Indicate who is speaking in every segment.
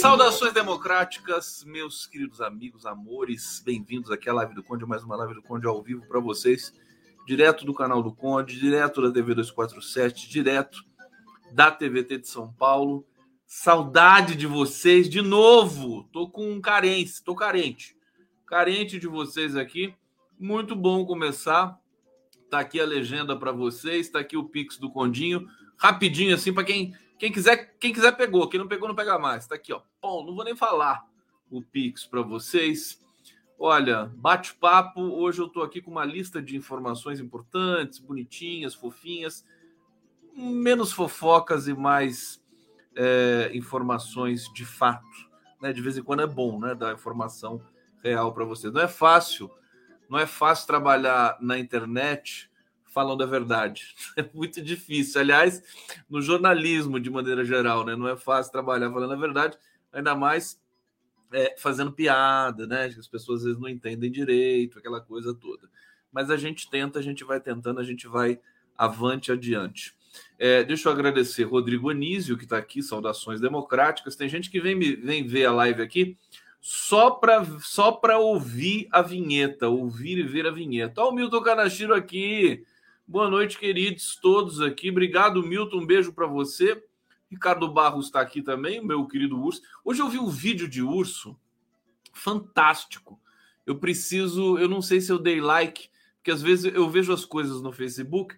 Speaker 1: Saudações democráticas, meus queridos amigos, amores, bem-vindos aqui à Live do Conde, mais uma Live do Conde ao vivo para vocês, direto do canal do Conde, direto da TV 247, direto da TVT de São Paulo. Saudade de vocês de novo. Tô com carência, tô carente. Carente de vocês aqui. Muito bom começar. Tá aqui a legenda para vocês, tá aqui o Pix do Condinho, rapidinho assim para quem quem quiser, quem quiser pegou, quem não pegou não pega mais. Tá aqui, ó. Bom, não vou nem falar o Pix para vocês. Olha, bate-papo. Hoje eu tô aqui com uma lista de informações importantes, bonitinhas, fofinhas, menos fofocas e mais é, informações de fato. Né? De vez em quando é bom né? dar informação real para vocês. Não é fácil, não é fácil trabalhar na internet falando a verdade. É muito difícil. Aliás, no jornalismo, de maneira geral, né? não é fácil trabalhar falando a verdade, ainda mais é, fazendo piada, né? As pessoas às vezes não entendem direito, aquela coisa toda. Mas a gente tenta, a gente vai tentando, a gente vai avante adiante. É, deixa eu agradecer Rodrigo Anísio, que está aqui, saudações democráticas. Tem gente que vem, vem ver a live aqui só para só ouvir a vinheta, ouvir e ver a vinheta. Olha o Milton Canachiro aqui. Boa noite, queridos, todos aqui. Obrigado, Milton. Um beijo para você. Ricardo Barros está aqui também, meu querido urso. Hoje eu vi um vídeo de urso fantástico. Eu preciso, eu não sei se eu dei like, porque às vezes eu vejo as coisas no Facebook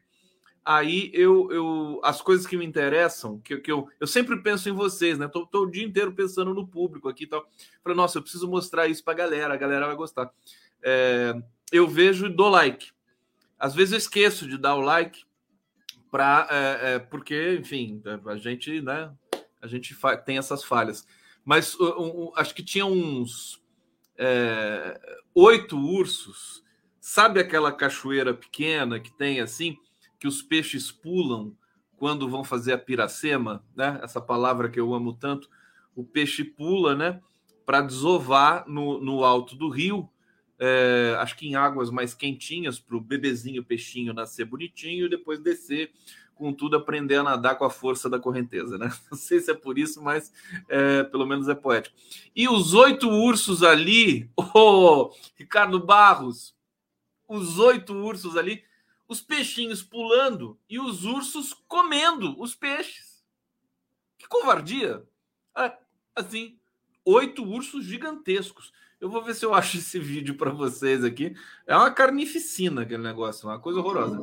Speaker 1: aí eu, eu as coisas que me interessam, que, que eu, eu sempre penso em vocês, né? Tô, tô o dia inteiro pensando no público aqui e tal. Falei, nossa, eu preciso mostrar isso pra galera, a galera vai gostar. É, eu vejo e dou like. Às vezes eu esqueço de dar o like para é, é, porque, enfim, a gente, né? A gente tem essas falhas. Mas um, um, acho que tinha uns é, oito ursos. Sabe aquela cachoeira pequena que tem assim? que os peixes pulam quando vão fazer a piracema, né? Essa palavra que eu amo tanto. O peixe pula, né? Para desovar no, no alto do rio, é, acho que em águas mais quentinhas, para o bebezinho peixinho nascer bonitinho e depois descer com tudo, aprender a nadar com a força da correnteza, né? Não sei se é por isso, mas é, pelo menos é poético. E os oito ursos ali, oh, Ricardo Barros, os oito ursos ali os peixinhos pulando e os ursos comendo os peixes. Que covardia! É, assim, oito ursos gigantescos. Eu vou ver se eu acho esse vídeo para vocês aqui. É uma carnificina aquele negócio, uma coisa horrorosa.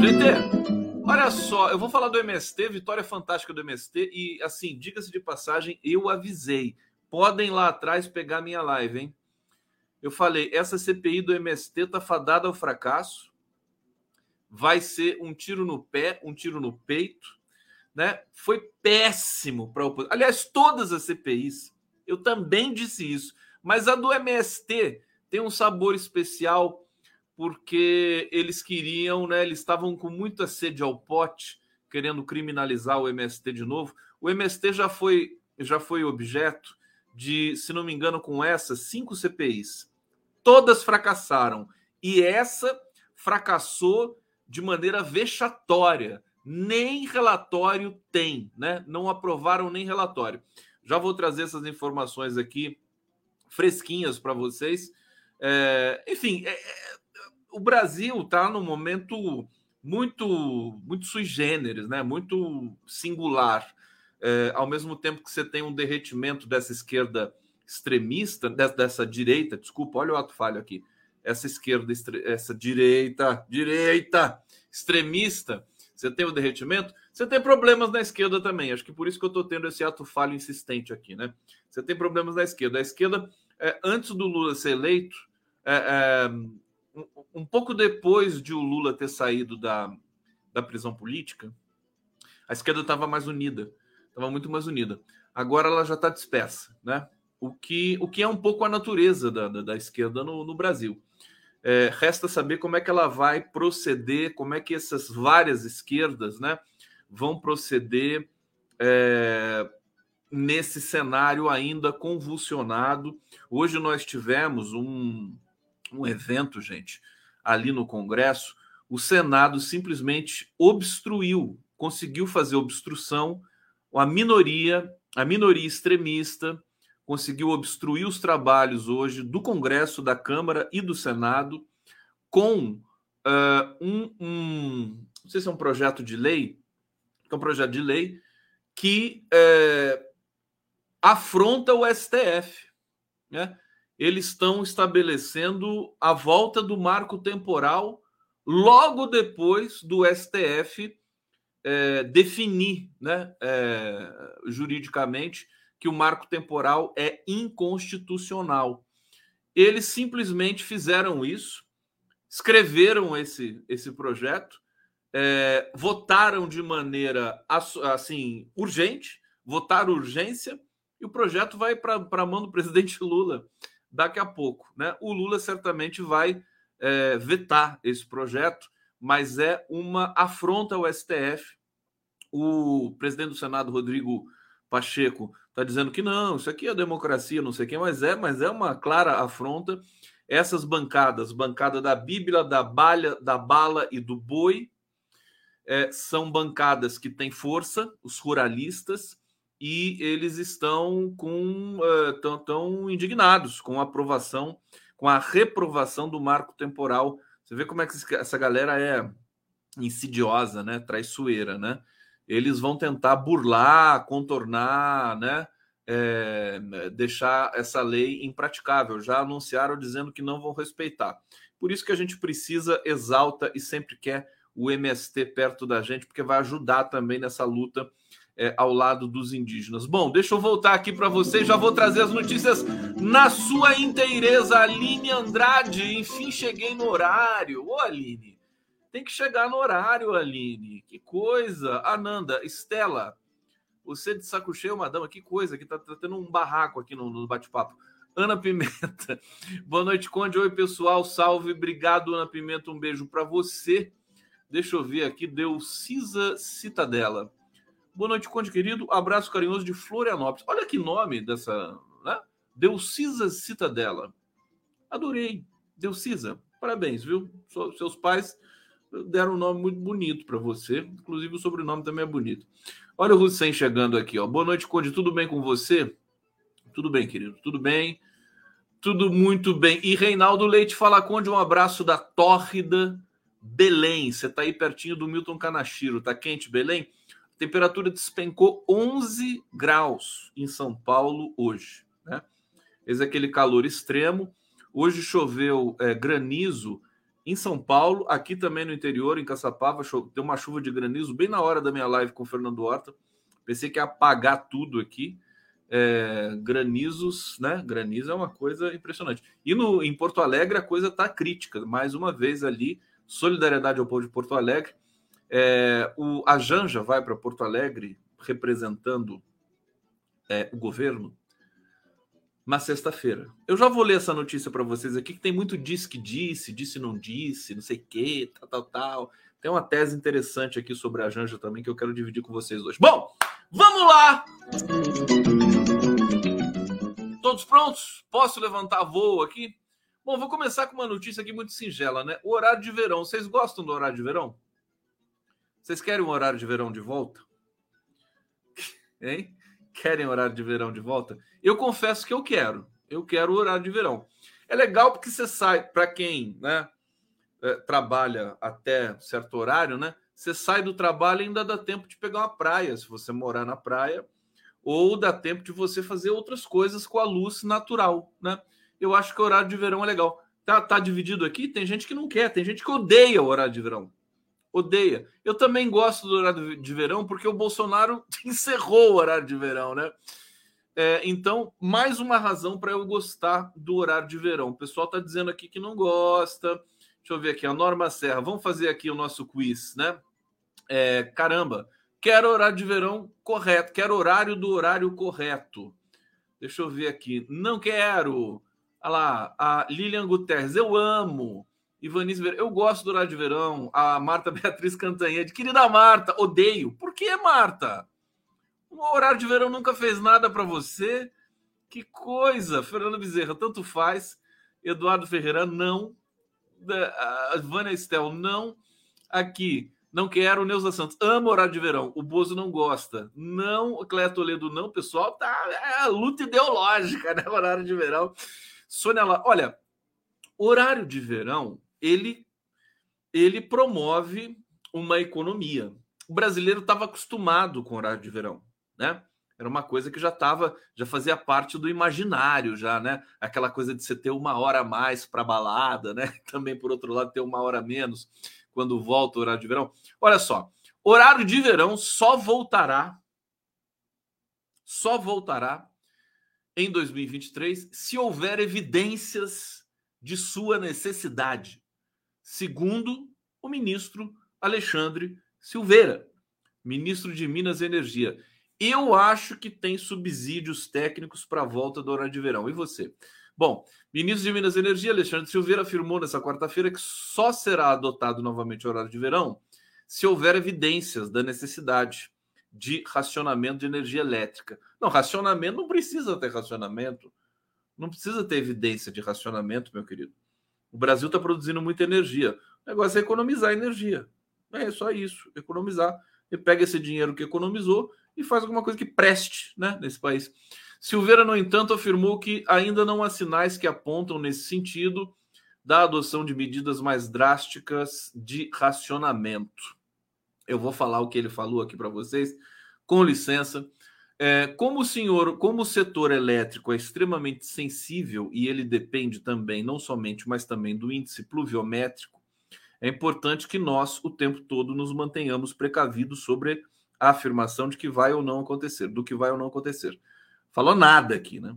Speaker 1: GT, olha só, eu vou falar do MST, vitória fantástica do MST. E assim, diga-se de passagem, eu avisei. Podem lá atrás pegar minha live, hein? Eu falei, essa CPI do MST tá fadada ao fracasso vai ser um tiro no pé, um tiro no peito, né? Foi péssimo para a oposição. Aliás, todas as CPIs, eu também disse isso, mas a do MST tem um sabor especial porque eles queriam, né? Eles estavam com muita sede ao pote, querendo criminalizar o MST de novo. O MST já foi já foi objeto de, se não me engano, com essas cinco CPIs. Todas fracassaram. E essa fracassou de maneira vexatória. Nem relatório tem, né? Não aprovaram nem relatório. Já vou trazer essas informações aqui fresquinhas para vocês. É, enfim, é, é, o Brasil está num momento muito, muito sui generis, né? Muito singular. É, ao mesmo tempo que você tem um derretimento dessa esquerda extremista, dessa, dessa direita, desculpa, olha o ato falho aqui, essa esquerda, essa direita, direita extremista, você tem o derretimento, você tem problemas na esquerda também. Acho que por isso que eu estou tendo esse ato falho insistente aqui, né? Você tem problemas na esquerda. A esquerda, é, antes do Lula ser eleito, é, é, um, pouco depois de o Lula ter saído da, da prisão política, a esquerda estava mais unida, estava muito mais unida. Agora ela já está dispersa, né? O que, o que é um pouco a natureza da, da, da esquerda no, no Brasil. É, resta saber como é que ela vai proceder, como é que essas várias esquerdas né, vão proceder é, nesse cenário ainda convulsionado. Hoje nós tivemos um, um evento, gente. ali no Congresso, o Senado simplesmente obstruiu, conseguiu fazer obstrução, a minoria, a minoria extremista conseguiu obstruir os trabalhos hoje do Congresso, da Câmara e do Senado com uh, um, um, não sei se é um projeto de lei, é um projeto de lei que afronta o STF. Né? Eles estão estabelecendo a volta do marco temporal logo depois do STF é, definir né, é, juridicamente que o marco temporal é inconstitucional. Eles simplesmente fizeram isso, escreveram esse, esse projeto, é, votaram de maneira assim urgente, votaram urgência, e o projeto vai para a mão do presidente Lula daqui a pouco. Né? O Lula certamente vai é, vetar esse projeto, mas é uma afronta ao STF. O presidente do Senado, Rodrigo Pacheco, está dizendo que não, isso aqui é democracia, não sei quem, mas é, mas é uma clara afronta. Essas bancadas, bancada da Bíblia, da balha, da bala e do boi, é, são bancadas que têm força, os ruralistas, e eles estão com uh, tão, tão indignados com a aprovação, com a reprovação do marco temporal. Você vê como é que essa galera é insidiosa, né? Traiçoeira, né? Eles vão tentar burlar, contornar, né? É, deixar essa lei impraticável. Já anunciaram dizendo que não vão respeitar. Por isso que a gente precisa, exalta e sempre quer o MST perto da gente, porque vai ajudar também nessa luta é, ao lado dos indígenas. Bom, deixa eu voltar aqui para vocês, já vou trazer as notícias na sua inteireza. Aline Andrade, enfim, cheguei no horário. Ô, Aline, tem que chegar no horário, Aline. Que coisa. Ananda, Estela, você de saco cheio, madama, que coisa, que tá, tá tendo um barraco aqui no, no bate-papo. Ana Pimenta, boa noite, Conde. Oi, pessoal, salve, obrigado, Ana Pimenta, um beijo para você. Deixa eu ver aqui, deu Cisa Citadela. Boa noite, Conde querido. Abraço carinhoso de Florianópolis. Olha que nome dessa, né? Deucisa Citadela. Adorei. Deucisa, parabéns, viu? Seus pais deram um nome muito bonito para você. Inclusive o sobrenome também é bonito. Olha o Hussein chegando aqui, ó. Boa noite, Conde. Tudo bem com você? Tudo bem, querido. Tudo bem. Tudo muito bem. E Reinaldo Leite fala, Conde, um abraço da tórrida Belém. Você está aí pertinho do Milton Canachiro. Tá quente, Belém? temperatura despencou 11 graus em São Paulo hoje. Né? Esse é aquele calor extremo. Hoje choveu é, granizo em São Paulo, aqui também no interior, em Caçapava, tem uma chuva de granizo bem na hora da minha live com o Fernando Horta. Pensei que ia apagar tudo aqui. É, granizos, né? Granizo é uma coisa impressionante. E no, em Porto Alegre a coisa está crítica. Mais uma vez ali, solidariedade ao povo de Porto Alegre. É, o, a Janja vai para Porto Alegre representando é, o governo na sexta-feira. Eu já vou ler essa notícia para vocês aqui, que tem muito disse que disse, disse não disse, não sei o que, tal, tal, tal. Tem uma tese interessante aqui sobre a Janja também que eu quero dividir com vocês hoje. Bom, vamos lá! Todos prontos? Posso levantar voo aqui? Bom, vou começar com uma notícia aqui muito singela, né? O horário de verão. Vocês gostam do horário de verão? Vocês querem um horário de verão de volta? Hein? Querem horário de verão de volta? Eu confesso que eu quero. Eu quero o horário de verão. É legal porque você sai, para quem né, é, trabalha até certo horário, né? Você sai do trabalho e ainda dá tempo de pegar uma praia, se você morar na praia, ou dá tempo de você fazer outras coisas com a luz natural, né? Eu acho que o horário de verão é legal. Tá, tá dividido aqui? Tem gente que não quer, tem gente que odeia o horário de verão odeia. Eu também gosto do horário de verão porque o Bolsonaro encerrou o horário de verão, né? É, então, mais uma razão para eu gostar do horário de verão. O pessoal está dizendo aqui que não gosta. Deixa eu ver aqui, a Norma Serra. Vamos fazer aqui o nosso quiz, né? É, caramba, quero horário de verão correto, quero horário do horário correto. Deixa eu ver aqui. Não quero. Olha lá, a Lilian Guterres, eu amo. Ivanice. Eu gosto do horário de verão. A Marta Beatriz Cantanhede. Querida Marta, odeio. Por que, Marta? O horário de verão nunca fez nada para você? Que coisa. Fernando Bezerra, tanto faz. Eduardo Ferreira, não. A Vânia Estel, não. Aqui, não quero. Neuza Santos, amo horário de verão. O Bozo não gosta. Não, Cléia Toledo, não. Pessoal, tá. É luta ideológica, né? Horário de verão. Sônia, olha, horário de verão, ele, ele promove uma economia. O brasileiro estava acostumado com horário de verão, né? Era uma coisa que já estava, já fazia parte do imaginário, já, né? Aquela coisa de você ter uma hora a mais para balada, né? Também, por outro lado, ter uma hora a menos quando volta o horário de verão. Olha só, horário de verão só voltará, só voltará em 2023 se houver evidências de sua necessidade, segundo o ministro Alexandre Silveira, ministro de Minas e Energia. Eu acho que tem subsídios técnicos para a volta do horário de verão. E você? Bom, ministro de Minas e Energia, Alexandre Silveira, afirmou nessa quarta-feira que só será adotado novamente o horário de verão se houver evidências da necessidade de racionamento de energia elétrica. Não, racionamento não precisa ter racionamento. Não precisa ter evidência de racionamento, meu querido. O Brasil está produzindo muita energia. O negócio é economizar energia. É só isso, economizar. E pega esse dinheiro que economizou e faz alguma coisa que preste né, nesse país. Silveira, no entanto, afirmou que ainda não há sinais que apontam nesse sentido da adoção de medidas mais drásticas de racionamento. Eu vou falar o que ele falou aqui para vocês, com licença. É, como o senhor, como o setor elétrico é extremamente sensível e ele depende também, não somente, mas também do índice pluviométrico, é importante que nós, o tempo todo, nos mantenhamos precavidos sobre a afirmação de que vai ou não acontecer, do que vai ou não acontecer. Falou nada aqui, né?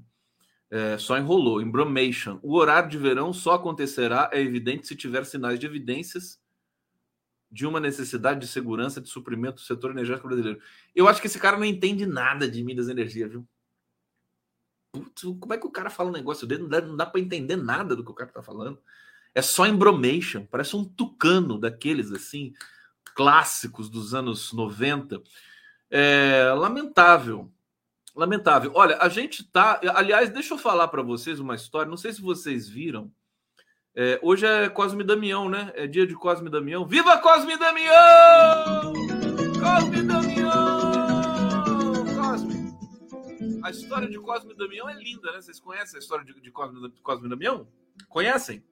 Speaker 1: É, só enrolou. Embromation. O horário de verão só acontecerá, é evidente, se tiver sinais de evidências de uma necessidade de segurança de suprimento do setor energético brasileiro. Eu acho que esse cara não entende nada de Minas Energia, viu? Putz, como é que o cara fala um negócio dele? Não dá, dá para entender nada do que o cara tá falando. É só embromation. Parece um tucano daqueles assim clássicos dos anos 90. É lamentável. Lamentável. Olha, a gente tá. Aliás, deixa eu falar para vocês uma história. Não sei se vocês viram. É, hoje é Cosme Damião, né? É dia de Cosme Damião. Viva Cosme Damião! Cosme Damião! Cosme. A história de Cosme Damião é linda, né? Vocês conhecem a história de, de Cosme, Cosme Damião? Conhecem?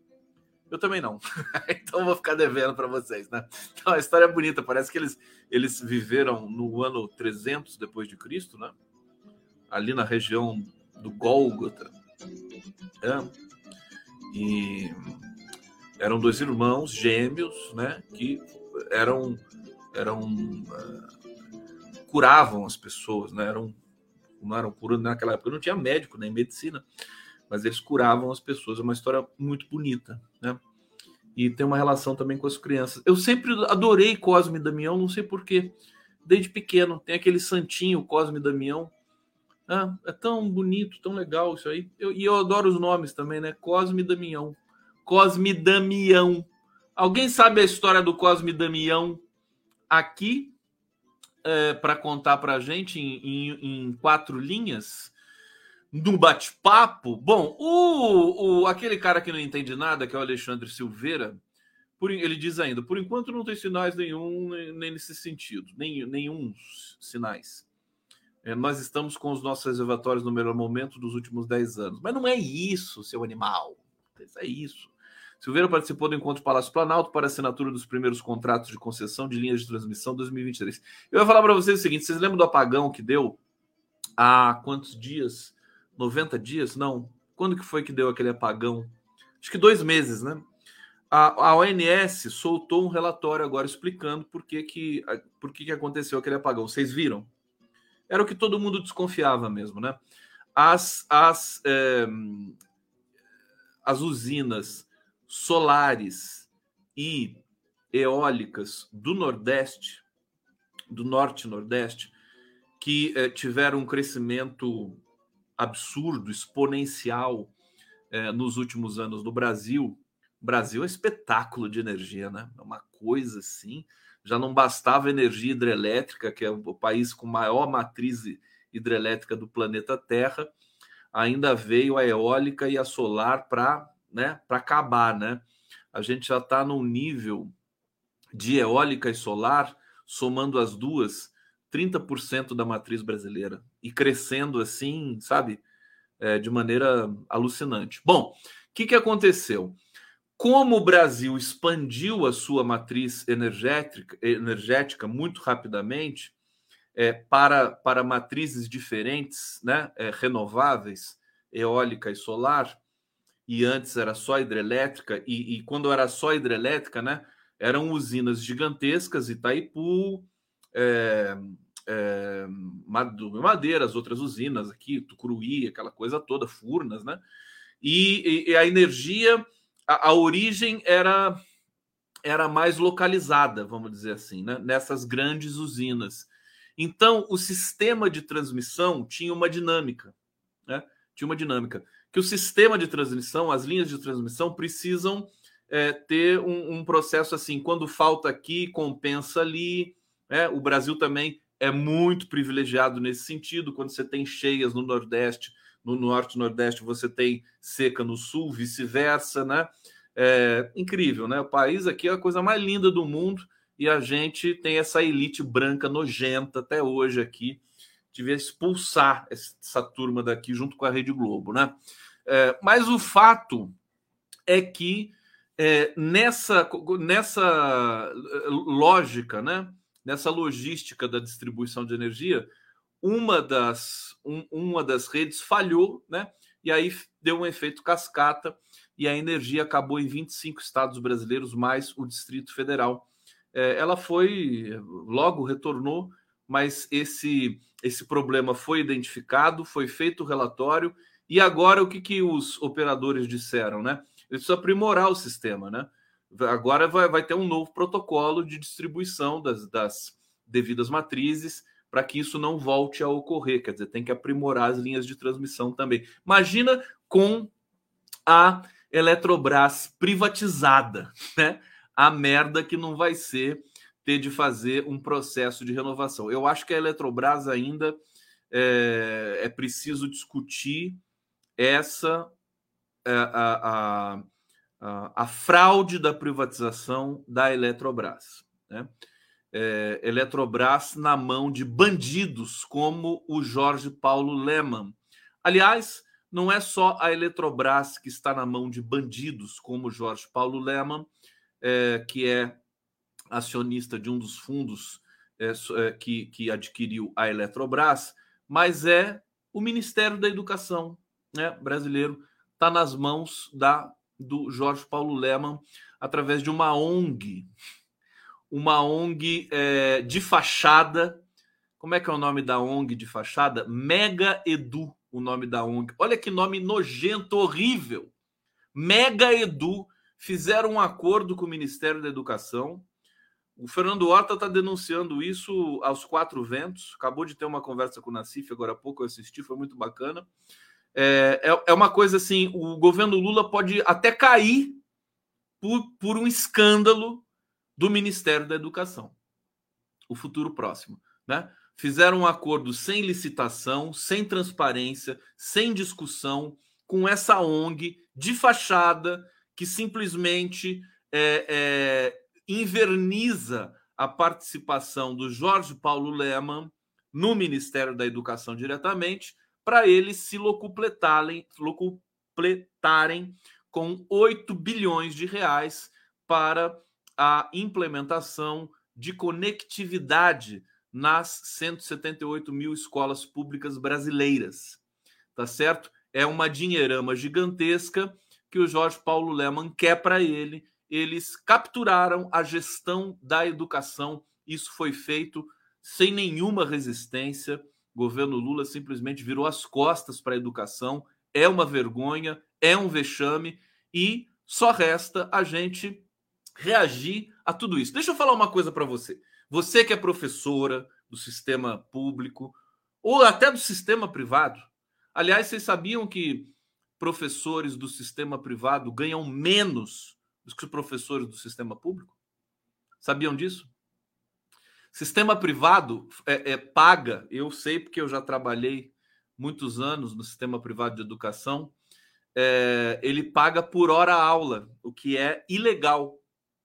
Speaker 1: Eu também não. então vou ficar devendo para vocês, né? Então a história é bonita. Parece que eles, eles viveram no ano 300 depois de Cristo, né? Ali na região do Gólgota. É. E eram dois irmãos gêmeos, né? Que eram eram uh, curavam as pessoas, né? Eram não eram curando naquela época não tinha médico nem medicina mas eles curavam as pessoas. É uma história muito bonita, né? E tem uma relação também com as crianças. Eu sempre adorei Cosme e Damião, não sei porquê. Desde pequeno, tem aquele santinho Cosme e Damião. Ah, é tão bonito, tão legal isso aí. Eu, e eu adoro os nomes também, né? Cosme Damião. Cosme Damião. Alguém sabe a história do Cosme Damião aqui é, para contar para a gente em, em, em quatro linhas? no bate-papo. Bom, o, o, aquele cara que não entende nada, que é o Alexandre Silveira, por, ele diz ainda: por enquanto não tem sinais nenhum nem nesse sentido, nem, nenhum sinais. É, nós estamos com os nossos reservatórios no melhor momento dos últimos 10 anos. Mas não é isso, seu animal. É isso. Silveira participou do encontro Palácio Planalto para assinatura dos primeiros contratos de concessão de linhas de transmissão 2023. Eu vou falar para vocês o seguinte: vocês lembram do apagão que deu há quantos dias? 90 dias? Não. Quando que foi que deu aquele apagão? Acho que dois meses, né? A, a ONS soltou um relatório agora explicando por que, que, por que, que aconteceu aquele apagão. Vocês viram? Era o que todo mundo desconfiava mesmo, né? As, as, é, as usinas solares e eólicas do Nordeste, do Norte e Nordeste, que é, tiveram um crescimento absurdo, exponencial é, nos últimos anos no Brasil. O Brasil é espetáculo de energia, né? É uma coisa assim. Já não bastava energia hidrelétrica, que é o país com maior matriz hidrelétrica do planeta Terra, ainda veio a eólica e a solar para né, acabar, né? a gente já está num nível de eólica e solar, somando as duas, 30% da matriz brasileira e crescendo assim, sabe, é, de maneira alucinante. Bom, o que, que aconteceu? Como o Brasil expandiu a sua matriz energética, energética muito rapidamente é, para, para matrizes diferentes, né, é, renováveis, eólica e solar, e antes era só hidrelétrica, e, e quando era só hidrelétrica, né, eram usinas gigantescas, Itaipu, é, é, Madeira, as outras usinas aqui, Tucuruí, aquela coisa toda, Furnas, né? E, e a energia, a, a, origem era era mais localizada, vamos dizer assim, né? nessas grandes usinas. Então, o sistema de transmissão tinha uma dinâmica, né? Tinha uma dinâmica que o sistema de transmissão, as linhas de transmissão precisam é, ter um, um, processo assim, quando falta aqui, compensa ali. Né? O Brasil também é muito privilegiado nesse sentido. Quando você tem cheias no Nordeste, no Norte e Nordeste, você tem seca no Sul, vice-versa, né? É incrível, né? O país aqui é a coisa mais linda do mundo e a gente tem essa elite branca nojenta até hoje aqui. Devia expulsar essa turma daqui junto com a Rede Globo, né? É, mas o fato é que é, nessa, nessa lógica, né? nessa logística da distribuição de energia, uma das, um, uma das redes falhou, né? E aí deu um efeito cascata e a energia acabou em 25 estados brasileiros, mais o Distrito Federal. É, ela foi, logo retornou, mas esse, esse problema foi identificado, foi feito o relatório, e agora o que, que os operadores disseram, né? Eles precisam aprimorar o sistema, né? Agora vai, vai ter um novo protocolo de distribuição das, das devidas matrizes para que isso não volte a ocorrer. Quer dizer, tem que aprimorar as linhas de transmissão também. Imagina com a Eletrobras privatizada, né? A merda que não vai ser ter de fazer um processo de renovação. Eu acho que a Eletrobras ainda é, é preciso discutir essa é, a, a a, fraude da privatização da Eletrobras. Né? É, Eletrobras na mão de bandidos como o Jorge Paulo Leman. Aliás, não é só a Eletrobras que está na mão de bandidos como o Jorge Paulo Leman, é, que é acionista de um dos fundos é, é que, que adquiriu a Eletrobras, mas é o Ministério da Educação né, brasileiro, está nas mãos da do Jorge Paulo Leman através de uma ONG, uma ONG é, de fachada. Como é que é o nome da ONG de fachada? Mega Edu, o nome da ONG. Olha que nome nojento, horrível. Mega Edu fizeram um acordo com o Ministério da Educação. O Fernando Horta está denunciando isso aos quatro ventos. Acabou de ter uma conversa com o Nassif agora há pouco, eu assisti, foi muito bacana. É, é, é, uma coisa assim: o governo Lula pode até cair por, por um escândalo do Ministério da Educação. O futuro próximo. Né? Fizeram um acordo sem licitação, sem transparência, sem discussão, com essa ONG de fachada que simplesmente é, é, inverniza a participação do Jorge Paulo Leman no Ministério da Educação diretamente para eles se locupletarem, locupletarem com 8 bilhões de reais para a implementação de conectividade nas 178 mil escolas públicas brasileiras. Tá certo? É uma dinheirama gigantesca que o Jorge Paulo Leman quer para ele. Eles capturaram a gestão da educação. Isso foi feito sem nenhuma resistência governo Lula simplesmente virou as costas para a educação. É uma vergonha, é um vexame e só resta a gente reagir a tudo isso. Deixa eu falar uma coisa para você. Você que é professora do sistema público ou até do sistema privado. Aliás, vocês sabiam que professores do sistema privado ganham menos do que os professores do sistema público? Sabiam disso? Sistema privado é, é, paga, eu sei porque eu já trabalhei muitos anos no sistema privado de educação, é, ele paga por hora aula, o que é ilegal,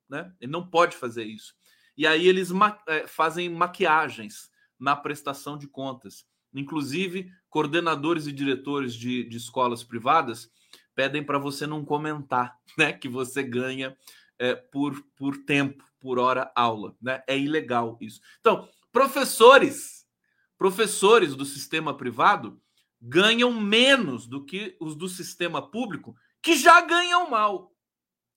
Speaker 1: né? Ele não pode fazer isso. E aí eles ma é, fazem maquiagens na prestação de contas. Inclusive, coordenadores e diretores de, de escolas privadas pedem para você não comentar, né? Que você ganha é, por, por tempo, por hora aula, né? É ilegal isso. Então, professores, professores do sistema privado ganham menos do que os do sistema público, que já ganham mal.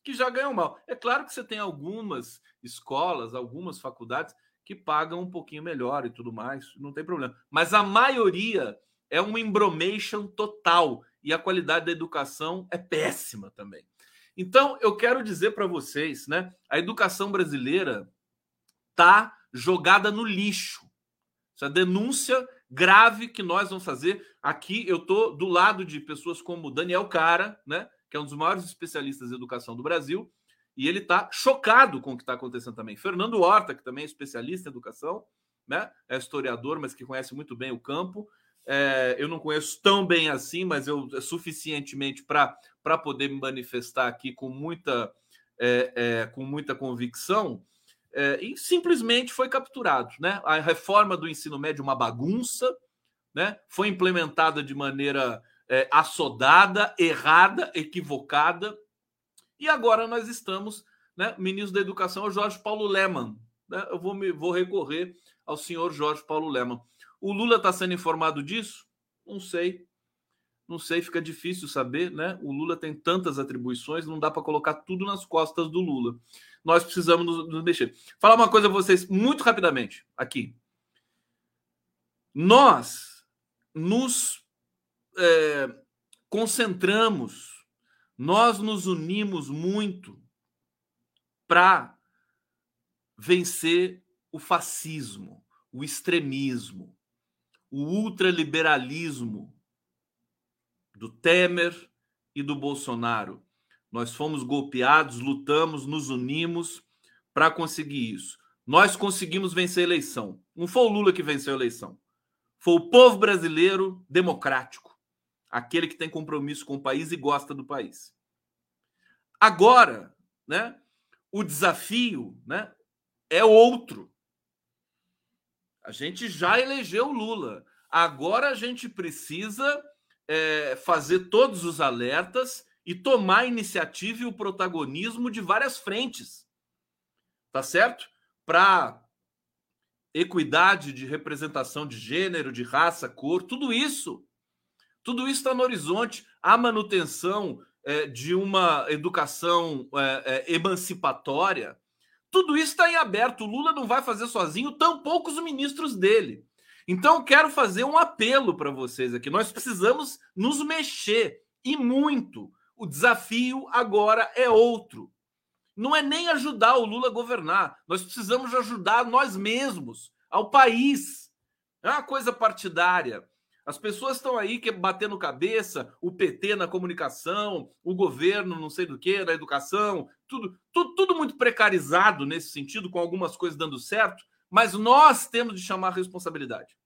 Speaker 1: Que já ganham mal. É claro que você tem algumas escolas, algumas faculdades que pagam um pouquinho melhor e tudo mais, não tem problema. Mas a maioria é um embromation total e a qualidade da educação é péssima também. Então, eu quero dizer para vocês, né? A educação brasileira tá jogada no lixo. Essa denúncia grave que nós vamos fazer aqui. Eu tô do lado de pessoas como Daniel Cara, né? Que é um dos maiores especialistas em educação do Brasil, e ele está chocado com o que está acontecendo também. Fernando Horta, que também é especialista em educação, né? É historiador, mas que conhece muito bem o campo. É, eu não conheço tão bem assim, mas eu é suficientemente para poder me manifestar aqui com muita, é, é, com muita convicção. É, e simplesmente foi capturado. Né? A reforma do ensino médio, uma bagunça, né? foi implementada de maneira é, assodada, errada, equivocada. E agora nós estamos, né? Ministro da Educação é o Jorge Paulo Leman. Né? Eu vou, me, vou recorrer ao senhor Jorge Paulo Leman. O Lula está sendo informado disso? Não sei. Não sei, fica difícil saber, né? O Lula tem tantas atribuições, não dá para colocar tudo nas costas do Lula. Nós precisamos nos, nos mexer. Falar uma coisa a vocês muito rapidamente aqui. Nós nos é, concentramos, nós nos unimos muito para vencer o fascismo, o extremismo, o ultraliberalismo do Temer e do Bolsonaro. Nós fomos golpeados, lutamos, nos unimos para conseguir isso. Nós conseguimos vencer a eleição. Não foi o Lula que venceu a eleição. Foi o povo brasileiro democrático, aquele que tem compromisso com o país e gosta do país. Agora, né, o desafio, né, é outro. A gente já elegeu Lula. Agora a gente precisa é, fazer todos os alertas e tomar a iniciativa e o protagonismo de várias frentes. Tá certo? Para equidade de representação de gênero, de raça, cor, tudo isso. Tudo isso está no horizonte. A manutenção é, de uma educação é, é, emancipatória tudo isso está em aberto. O Lula não vai fazer sozinho, tampouco os ministros dele. Então, quero fazer um apelo para vocês aqui. Nós precisamos nos mexer e muito. O desafio agora é outro. Não é nem ajudar o Lula a governar. Nós precisamos ajudar nós mesmos, ao país. É uma coisa partidária. As pessoas estão aí que batendo cabeça, o PT na comunicação, o governo, não sei do que, na educação, tudo, tudo, tudo muito precarizado nesse sentido, com algumas coisas dando certo, mas nós temos de chamar a responsabilidade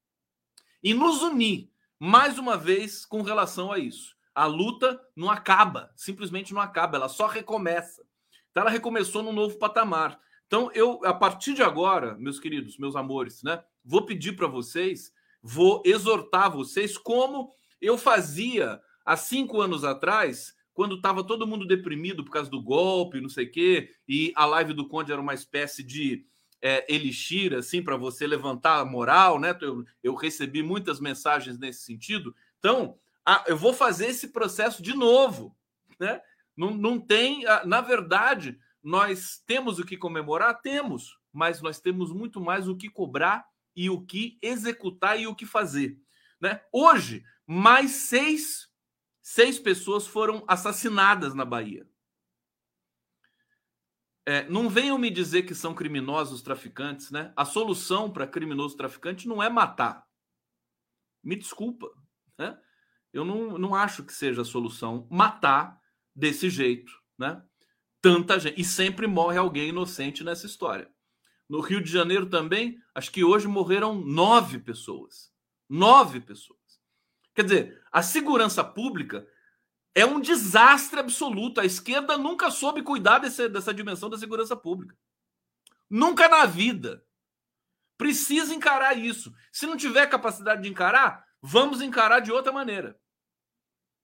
Speaker 1: e nos unir mais uma vez com relação a isso. A luta não acaba, simplesmente não acaba, ela só recomeça. Então ela recomeçou num novo patamar. Então eu, a partir de agora, meus queridos, meus amores, né, vou pedir para vocês vou exortar vocês como eu fazia há cinco anos atrás, quando estava todo mundo deprimido por causa do golpe, não sei o quê, e a live do Conde era uma espécie de é, elixir, assim, para você levantar a moral, né? Eu, eu, recebi muitas mensagens nesse sentido. Então, a, eu vou fazer esse processo de novo, né? Não, não tem, a, na verdade, nós temos o que comemorar? Temos, mas nós temos muito mais o que cobrar e o que executar e o que fazer. Né? Hoje, mais seis, seis pessoas foram assassinadas na Bahia. É, não venham me dizer que são criminosos traficantes, né? A solução para criminoso traficante não é matar. Me desculpa, né? Eu não, não acho que seja a solução matar desse jeito, né? Tanta gente. E sempre morre alguém inocente nessa história. No Rio de Janeiro também, acho que hoje morreram nove pessoas. Nove pessoas. Quer dizer, a segurança pública É um desastre absoluto. A esquerda nunca soube cuidar desse, dessa dimensão da segurança pública. Nunca na vida. Precisa encarar isso. Se não tiver capacidade de encarar, vamos encarar de outra maneira.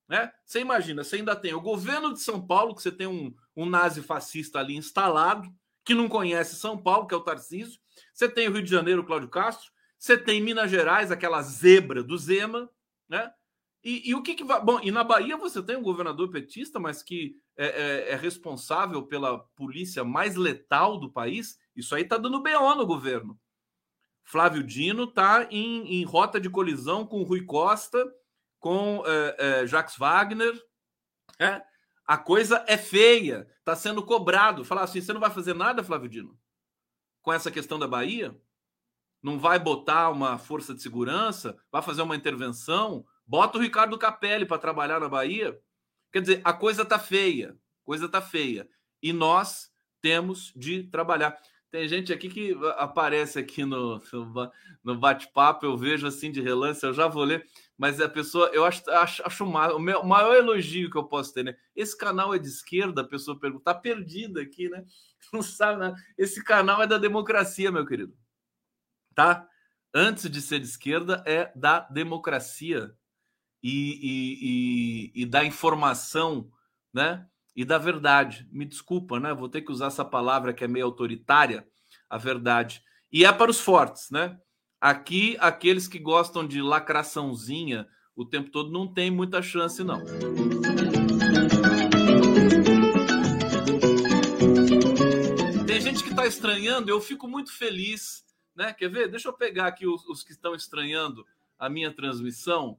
Speaker 1: Né? Você imagina, você ainda tem o governo de São Paulo, que você tem um, um nazi fascista ali instalado, que não conhece São Paulo, que é o Tarcísio. Você tem o Rio de Janeiro, o Cláudio Castro. Você tem Minas Gerais, aquela zebra do Zema, né? E, e, o que, que vai. Bom, e na Bahia você tem um governador petista, mas que é, é, é responsável pela polícia mais letal do país. Isso aí tá dando BO no governo. Flávio Dino tá em, em rota de colisão com Rui Costa, com é, é, Jacques Wagner. É, a coisa é feia, tá sendo cobrado. Falar assim: você não vai fazer nada, Flávio Dino, com essa questão da Bahia? Não vai botar uma força de segurança? Vai fazer uma intervenção? Bota o Ricardo Capelli para trabalhar na Bahia. Quer dizer, a coisa tá feia. Coisa tá feia. E nós temos de trabalhar. Tem gente aqui que aparece aqui no, no bate-papo, eu vejo assim de relance, eu já vou ler, mas a pessoa, eu acho, acho, acho o, meu, maior elogio que eu posso ter, né? Esse canal é de esquerda, a pessoa pergunta, tá perdida aqui, né? Não sabe, né? Esse canal é da democracia, meu querido. Tá? Antes de ser de esquerda, é da democracia e, e, e, e da informação, né? E da verdade. Me desculpa, né? Vou ter que usar essa palavra que é meio autoritária, a verdade. E é para os fortes, né? Aqui, aqueles que gostam de lacraçãozinha o tempo todo não tem muita chance, não. Tem gente que está estranhando, eu fico muito feliz, né? Quer ver? Deixa eu pegar aqui os, os que estão estranhando a minha transmissão.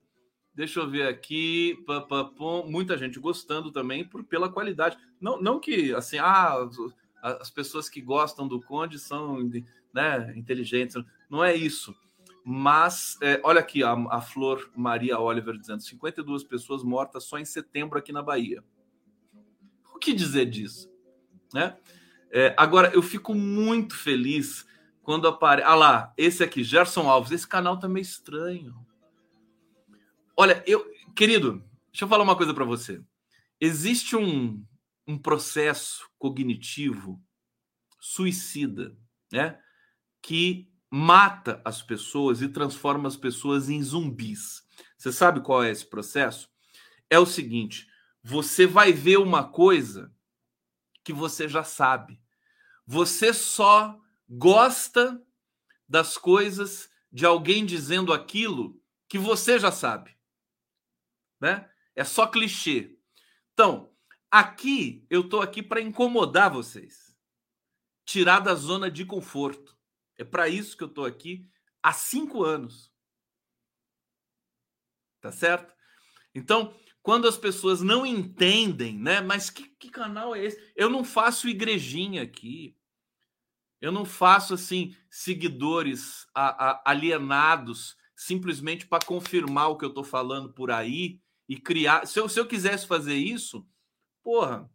Speaker 1: Deixa eu ver aqui. Pá, pá, pá, muita gente gostando também por, pela qualidade. Não, não que assim, ah, as pessoas que gostam do Conde são né, inteligentes. Não é isso. Mas é, olha aqui a, a Flor Maria Oliver dizendo: 52 pessoas mortas só em setembro aqui na Bahia. O que dizer disso? Né? É, agora, eu fico muito feliz quando aparece. Ah lá, esse aqui, Gerson Alves. Esse canal tá meio estranho. Olha, eu, querido, deixa eu falar uma coisa para você. Existe um, um processo cognitivo suicida, né? Que mata as pessoas e transforma as pessoas em zumbis. Você sabe qual é esse processo? É o seguinte: você vai ver uma coisa que você já sabe. Você só gosta das coisas de alguém dizendo aquilo que você já sabe né? É só clichê. Então, aqui eu tô aqui para incomodar vocês, tirar da zona de conforto. É para isso que eu tô aqui há cinco anos. Tá certo? Então, quando as pessoas não entendem, né? Mas que, que canal é esse? Eu não faço igrejinha aqui. Eu não faço assim seguidores a, a, alienados simplesmente para confirmar o que eu estou falando por aí e criar. Se eu, se eu quisesse fazer isso, porra,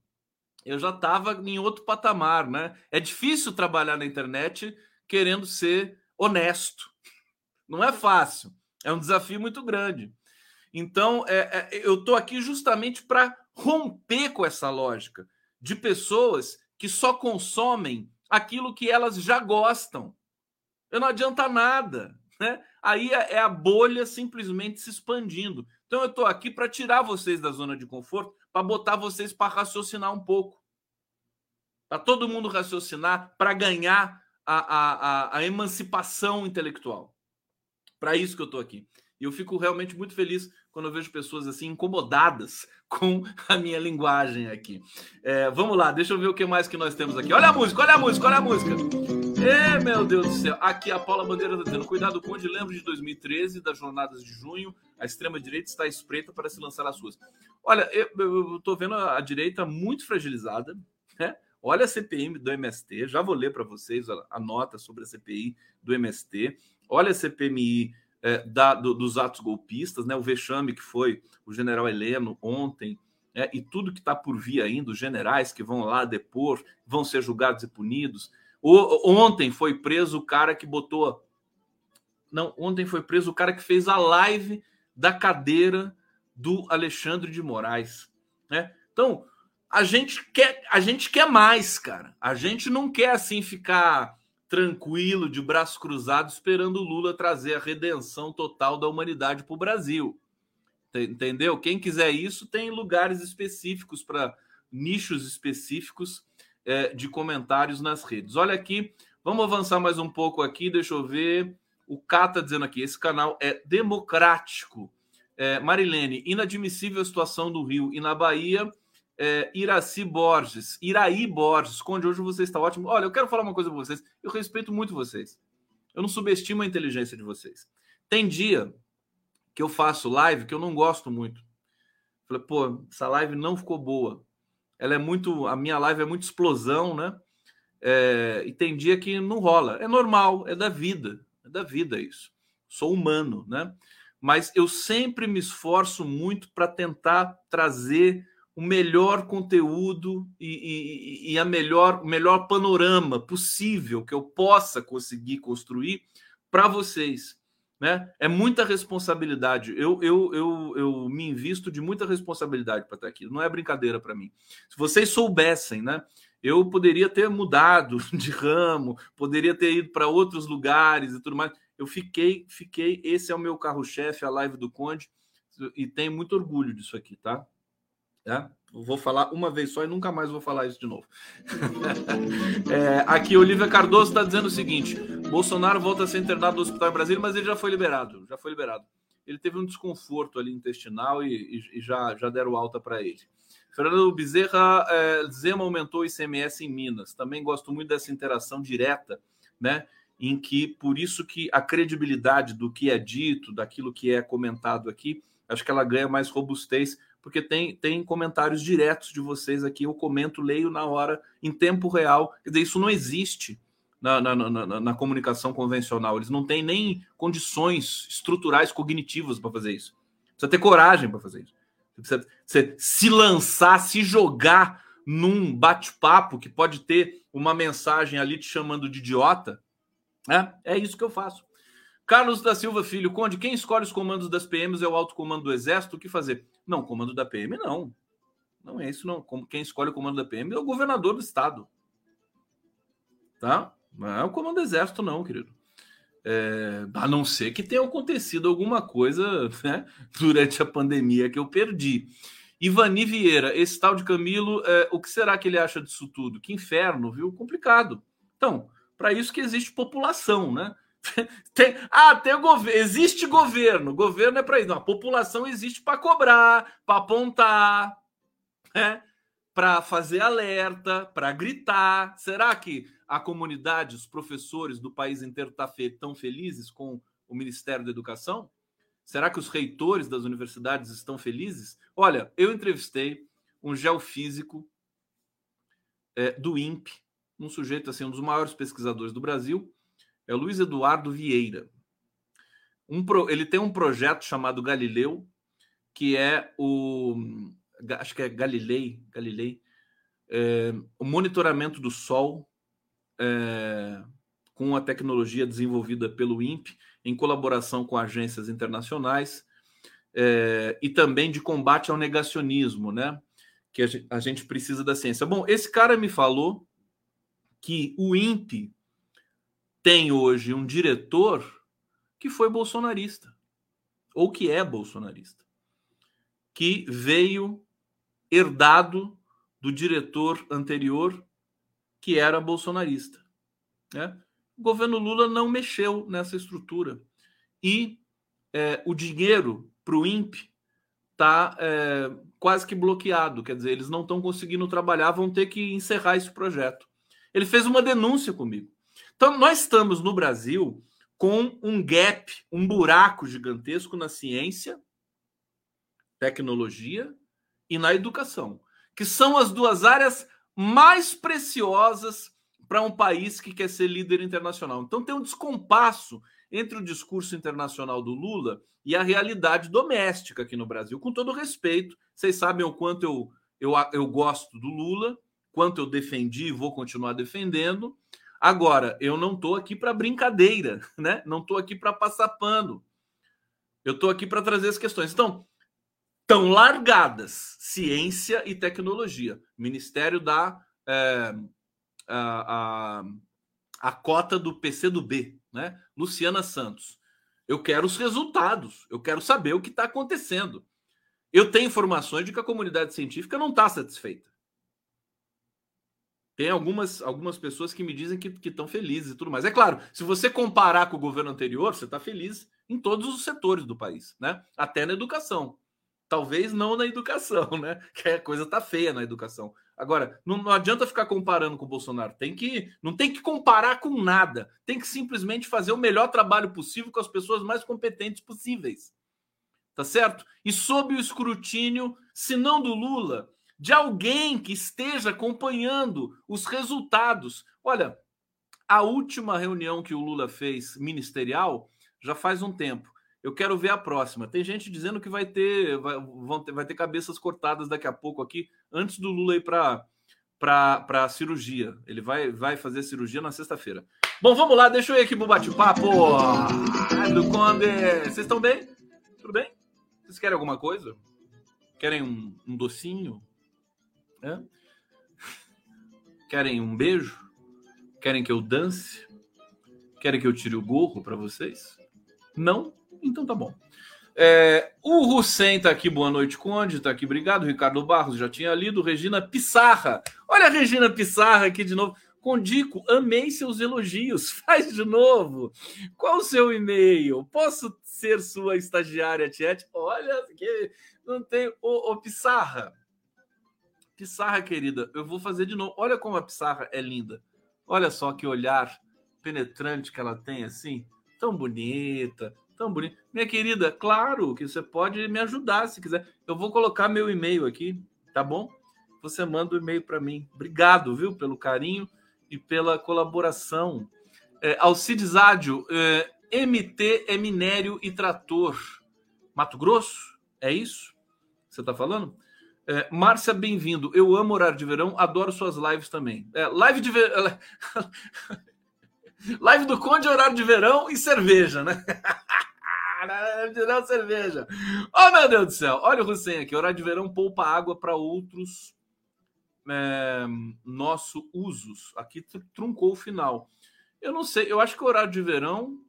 Speaker 1: eu já estava em outro patamar, né? É difícil trabalhar na internet querendo ser honesto. Não é fácil. É um desafio muito grande. Então, é, é, eu estou aqui justamente para romper com essa lógica de pessoas que só consomem aquilo que elas já gostam. Eu não adianta nada. Né? Aí é, é a bolha simplesmente se expandindo. Então eu estou aqui para tirar vocês da zona de conforto, para botar vocês para raciocinar um pouco. Para todo mundo raciocinar, para ganhar a, a, a, emancipação intelectual. Para isso que eu estou aqui. E eu fico realmente muito feliz quando eu vejo pessoas assim incomodadas com a minha linguagem aqui. É, vamos lá, deixa eu ver o que mais que nós temos aqui. Olha a música, olha a música, olha a música. É, meu Deus do céu. Aqui a Paula Bandeira está dizendo: cuidado, Conde, lembro de 2013, das jornadas de junho, a extrema-direita está espreita para se lançar às ruas. Olha, eu estou vendo a, a, direita muito fragilizada. Né? Olha a CPI do MST, já vou ler para vocês a, nota sobre a CPI do MST. Olha a CPMI é, da, do, dos atos golpistas, né? o vexame que foi o general Heleno ontem. É, e tudo que está por vir ainda, os generais que vão lá depor, vão ser julgados e punidos. O, ontem foi preso o cara que botou. Não, ontem foi preso o cara que fez a live da cadeira do Alexandre de Moraes. Né? Então, a gente quer, a gente quer mais, cara. A gente não quer assim ficar tranquilo, de braço cruzado, esperando o Lula trazer a redenção total da humanidade para o Brasil. Entendeu? Quem quiser isso tem lugares específicos para nichos específicos é, de comentários nas redes. Olha aqui, vamos avançar mais um pouco aqui, deixa eu ver. O K está dizendo aqui: esse canal é democrático. É, Marilene, inadmissível a situação do Rio e na Bahia é, Iraci Borges, Iraí Borges, Conde, hoje você está ótimo. Olha, eu quero falar uma coisa para vocês. Eu respeito muito vocês. Eu não subestimo a inteligência de vocês. Tem dia que eu faço live que eu não gosto muito. Falei, pô, essa live não ficou boa. Ela é muito. A minha live é muito explosão, né? É, e tem dia que não rola. É normal, é da vida. É da vida isso. Sou humano, né? Mas eu sempre me esforço muito para tentar trazer o melhor conteúdo e, e, e, a melhor, o melhor panorama possível que eu possa conseguir construir para vocês. Né? É muita responsabilidade. Eu, eu, eu, eu me invisto de muita responsabilidade para estar aqui. Não é brincadeira para mim. Se vocês soubessem, né? Eu poderia ter mudado de ramo, poderia ter ido para outros lugares e tudo mais. Eu fiquei, fiquei. Esse é o meu carro-chefe, a live do Conde, e tenho muito orgulho disso aqui, tá? Né? Vou falar uma vez só e nunca mais vou falar isso de novo. é, aqui, Olivia Cardoso está dizendo o seguinte: Bolsonaro volta a ser internado no hospital em Brasília, mas ele já foi liberado. Já foi liberado. Ele teve um desconforto ali intestinal e, e, e já, já deram alta para ele. Fernando Bezerra, é, Zema aumentou o ICMS em Minas. Também gosto muito dessa interação direta, né? Em que, por isso que a credibilidade do que é dito, daquilo que é comentado aqui, acho que ela ganha mais robustez porque tem, tem comentários diretos de vocês aqui. Eu comento, leio na hora, em tempo real. Quer dizer, isso não existe na, na, na, na comunicação convencional. Eles não têm nem condições estruturais cognitivas para fazer isso. Precisa ter coragem para fazer isso. Precisa, precisa se lançar, se jogar num bate-papo que pode ter uma mensagem ali te chamando de idiota. É, é isso que eu faço. Carlos da Silva Filho, Conde, quem escolhe os comandos das PMs é o alto comando do Exército? O que fazer? Não, comando da PM não. Não é isso, não. Quem escolhe o comando da PM é o governador do Estado. Tá? Não é o comando do Exército, não, querido. É, a não ser que tenha acontecido alguma coisa né, durante a pandemia que eu perdi. Ivani Vieira, esse tal de Camilo, é, o que será que ele acha disso tudo? Que inferno, viu? Complicado. Então, para isso que existe população, né? Tem, ah, tem o governo. Existe governo. Governo é para isso. Não, a população existe para cobrar, para apontar, né? para fazer alerta, para gritar. Será que a comunidade, os professores do país inteiro estão tá felizes com o Ministério da Educação? Será que os reitores das universidades estão felizes? Olha, eu entrevistei um geofísico é, do INPE, um sujeito assim, um dos maiores pesquisadores do Brasil, é Luiz Eduardo Vieira. Um pro, ele tem um projeto chamado Galileu, que é o. Acho que é Galilei, Galilei é, o monitoramento do Sol é, com a tecnologia desenvolvida pelo INPE, em colaboração com agências internacionais, é, e também de combate ao negacionismo, né? Que a gente precisa da ciência. Bom, esse cara me falou que o INPE tem hoje um diretor que foi bolsonarista, ou que é bolsonarista, que veio herdado do diretor anterior que era bolsonarista. Né? O governo Lula não mexeu nessa estrutura. E é, o dinheiro para o INPE está é, quase que bloqueado. Quer dizer, eles não estão conseguindo trabalhar, vão ter que encerrar esse projeto. Ele fez uma denúncia comigo. Então, nós estamos no Brasil com um gap, um buraco gigantesco na ciência, tecnologia e na educação, que são as duas áreas mais preciosas para um país que quer ser líder internacional. Então, tem um descompasso entre o discurso internacional do Lula e a realidade doméstica aqui no Brasil. Com todo respeito, vocês sabem o quanto eu, eu, eu gosto do Lula, quanto eu defendi e vou continuar defendendo. Agora, eu não estou aqui para brincadeira, né? Não estou aqui para passar pano. Eu estou aqui para trazer as questões. Então, estão largadas ciência e tecnologia. Ministério dá é, a, a, a, cota do PC do B, né? Luciana Santos. Eu quero os resultados, eu quero saber o que está acontecendo. Eu tenho informações de que a comunidade científica não está satisfeita. Tem algumas, algumas pessoas que me dizem que estão felizes e tudo mais. É claro, se você comparar com o governo anterior, você está feliz em todos os setores do país, né? Até na educação. Talvez não na educação, né? Que a coisa tá feia na educação. Agora, não, não, adianta ficar comparando com o Bolsonaro. Tem que, não tem que comparar com nada. Tem que simplesmente fazer o melhor trabalho possível com as pessoas mais competentes possíveis. Tá certo? E sob o escrutínio, se não do Lula, de alguém que esteja acompanhando os resultados. Olha, a última reunião que o Lula fez ministerial já faz um tempo. Eu quero ver a próxima. Tem gente dizendo que vai ter, vai, ter, vai ter cabeças cortadas daqui a pouco aqui, antes do Lula ir para para cirurgia. Ele vai, vai fazer cirurgia na sexta-feira. Bom, vamos lá, deixa eu ir aqui pro bate-papo. Do Conde. Vocês estão bem? Tudo bem? Vocês querem alguma coisa? Querem um, um docinho? É? Querem um beijo? Querem que eu dance? Querem que eu tire o gorro para vocês? Não? Então tá bom. É, o Hussein tá aqui, boa noite, Conde, tá aqui, obrigado. Ricardo Barros já tinha lido. Regina Pissarra, olha a Regina Pissarra aqui de novo. Condico, amei seus elogios. Faz de novo. Qual o seu e-mail? Posso ser sua estagiária, Tiete? Olha, que não tem. Ô, ô, Pissarra. Pissarra, querida, eu vou fazer de novo. Olha como a Pissarra é linda. Olha só que olhar penetrante que ela tem, assim. Tão bonita, Tão bonito. Minha querida, claro que você pode me ajudar se quiser. Eu vou colocar meu e-mail aqui, tá bom? Você manda o um e-mail para mim. Obrigado, viu, pelo carinho e pela colaboração. É, Alcides Ádio, é, MT é minério e trator. Mato Grosso? É isso? Você está falando? É, Márcia, bem-vindo. Eu amo horário de verão, adoro suas lives também. É, live de verão. live do Conde, horário de verão e cerveja, né? Não, cerveja. Oh, meu Deus do céu. Olha o Hussein aqui. Horário de verão poupa água para outros é, usos. Aqui truncou o final. Eu não sei. Eu acho que o horário de verão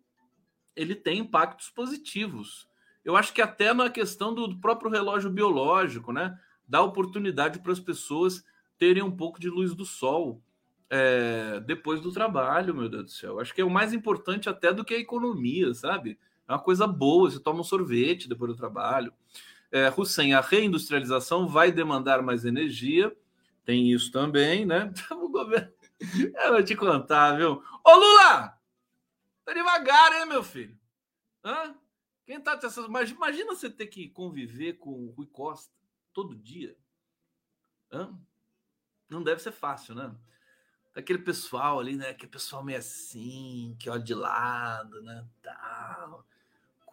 Speaker 1: ele tem impactos positivos. Eu acho que até na questão do próprio relógio biológico, né? Dá oportunidade para as pessoas terem um pouco de luz do sol é, depois do trabalho, meu Deus do céu. Acho que é o mais importante até do que a economia, sabe? É uma coisa boa, você toma um sorvete depois do trabalho. É, Hussein, a reindustrialização vai demandar mais energia, tem isso também, né? O governo. Eu vou te contar, viu? Ô Lula! Tá devagar, hein, meu filho? Hã? Quem tá. Imagina você ter que conviver com o Rui Costa todo dia. Hã? Não deve ser fácil, né? Daquele pessoal ali, né? Que pessoal meio assim, que olha de lado, né? Tal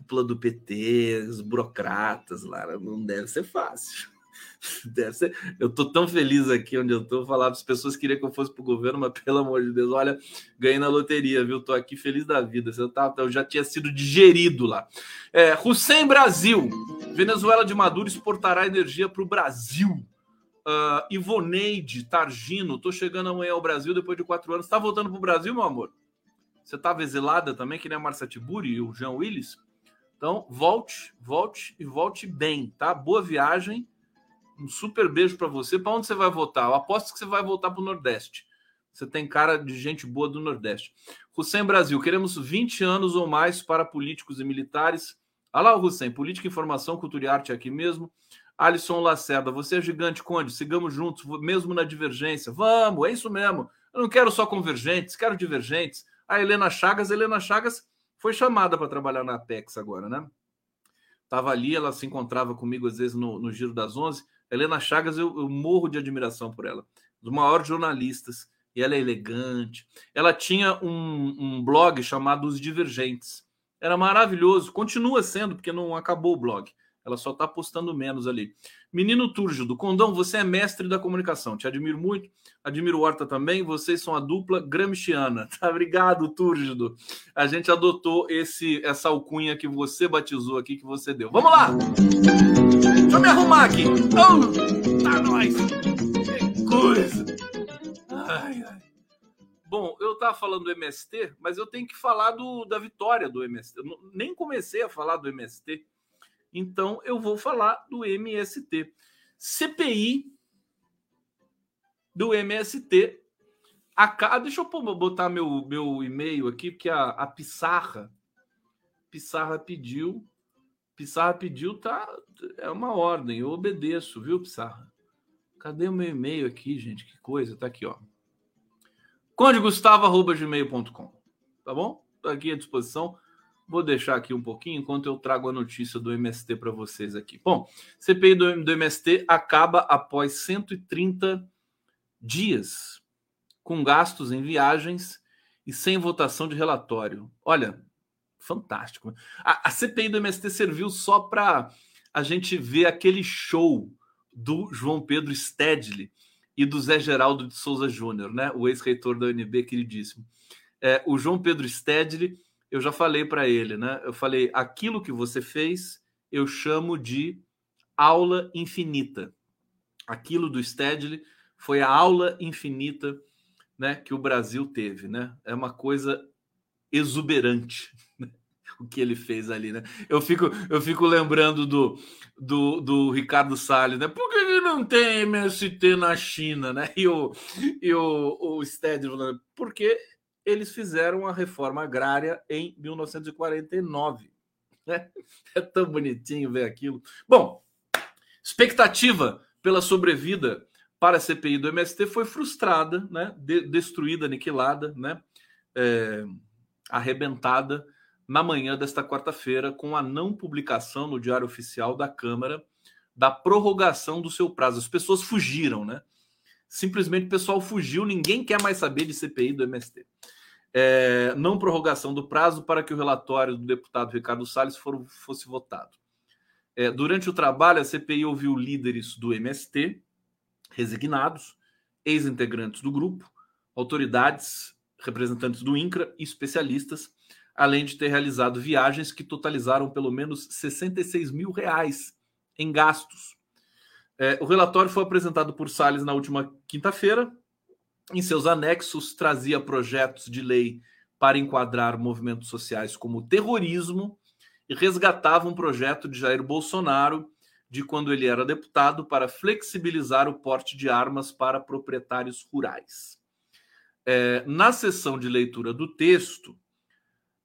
Speaker 1: cúpula do PT, os burocratas lá, não deve ser fácil. Deve ser. Eu tô tão feliz aqui onde eu tô. Falar as pessoas queriam que eu fosse pro governo, mas pelo amor de Deus, olha, ganhei na loteria, viu? Tô aqui feliz da vida. Eu, tava, eu já tinha sido digerido lá. É, Hussein Brasil. Venezuela de Maduro exportará energia para o Brasil. Uh, Ivoneide Targino, tô chegando amanhã ao Brasil depois de quatro anos. Tá voltando pro Brasil, meu amor? Você tava exilada também, que nem a Marcia Tiburi e o Jean Willis? Então, volte, volte e volte bem, tá? Boa viagem. Um super beijo para você. Para onde você vai voltar? Eu aposto que você vai voltar para o Nordeste. Você tem cara de gente boa do Nordeste. Hussein Brasil, queremos 20 anos ou mais para políticos e militares. Olha lá o Hussein, política, informação, cultura e arte aqui mesmo. Alisson Lacerda, você é gigante, Conde, sigamos juntos, mesmo na divergência. Vamos, é isso mesmo. Eu não quero só convergentes, quero divergentes. A Helena Chagas, Helena Chagas foi chamada para trabalhar na Apex agora, né? Tava ali, ela se encontrava comigo às vezes no, no Giro das Onze. Helena Chagas, eu, eu morro de admiração por ela. Dos maiores jornalistas. E ela é elegante. Ela tinha um, um blog chamado Os Divergentes. Era maravilhoso. Continua sendo, porque não acabou o blog. Ela só está postando menos ali. Menino Túrgido, Condão, você é mestre da comunicação. Te admiro muito. Admiro o Horta também. Vocês são a dupla gramsciana. Tá? Obrigado, Túrgido. A gente adotou esse essa alcunha que você batizou aqui, que você deu. Vamos lá! Deixa eu me arrumar aqui. Oh, tá nóis! Que coisa! Ai, ai. Bom, eu estava falando do MST, mas eu tenho que falar do, da vitória do MST. Eu nem comecei a falar do MST. Então eu vou falar do MST. CPI do MST. A, deixa eu botar meu, meu e-mail aqui, porque a, a Pissarra, Pissarra pediu. Pissarra pediu, tá? É uma ordem, eu obedeço, viu, Pissarra? Cadê o meu e-mail aqui, gente? Que coisa, tá aqui, ó condegustavo.gmail.com. Tá bom? Estou aqui à disposição. Vou deixar aqui um pouquinho enquanto eu trago a notícia do MST para vocês aqui. Bom, CPI do, do MST acaba após 130 dias com gastos em viagens e sem votação de relatório. Olha, fantástico. A, a CPI do MST serviu só para a gente ver aquele show do João Pedro Stedley e do Zé Geraldo de Souza Júnior, né? O ex-reitor da UNB, queridíssimo. É, o João Pedro Stedley, eu já falei para ele, né? Eu falei, aquilo que você fez, eu chamo de aula infinita. Aquilo do Stedley foi a aula infinita, né? Que o Brasil teve, né? É uma coisa exuberante. Né? o que ele fez ali, né? Eu fico, eu fico lembrando do, do, do Ricardo Salles, né? Por que ele não tem MST na China, né? E o, e o, o Stedley falando, porque eles fizeram a reforma agrária em 1949. Né? É tão bonitinho ver aquilo. Bom, expectativa pela sobrevida para a CPI do MST foi frustrada, né? De, destruída, aniquilada, né? É, arrebentada na manhã desta quarta-feira com a não publicação no Diário Oficial da Câmara da prorrogação do seu prazo. As pessoas fugiram, né? Simplesmente o pessoal fugiu, ninguém quer mais saber de CPI do MST. É, não prorrogação do prazo para que o relatório do deputado Ricardo Salles for, fosse votado. É, durante o trabalho, a CPI ouviu líderes do MST, resignados, ex-integrantes do grupo, autoridades, representantes do INCRA e especialistas além de ter realizado viagens que totalizaram pelo menos 66 mil reais em gastos. É, o relatório foi apresentado por Salles na última quinta-feira. Em seus anexos, trazia projetos de lei para enquadrar movimentos sociais como terrorismo e resgatava um projeto de Jair Bolsonaro de quando ele era deputado para flexibilizar o porte de armas para proprietários rurais. É, na sessão de leitura do texto,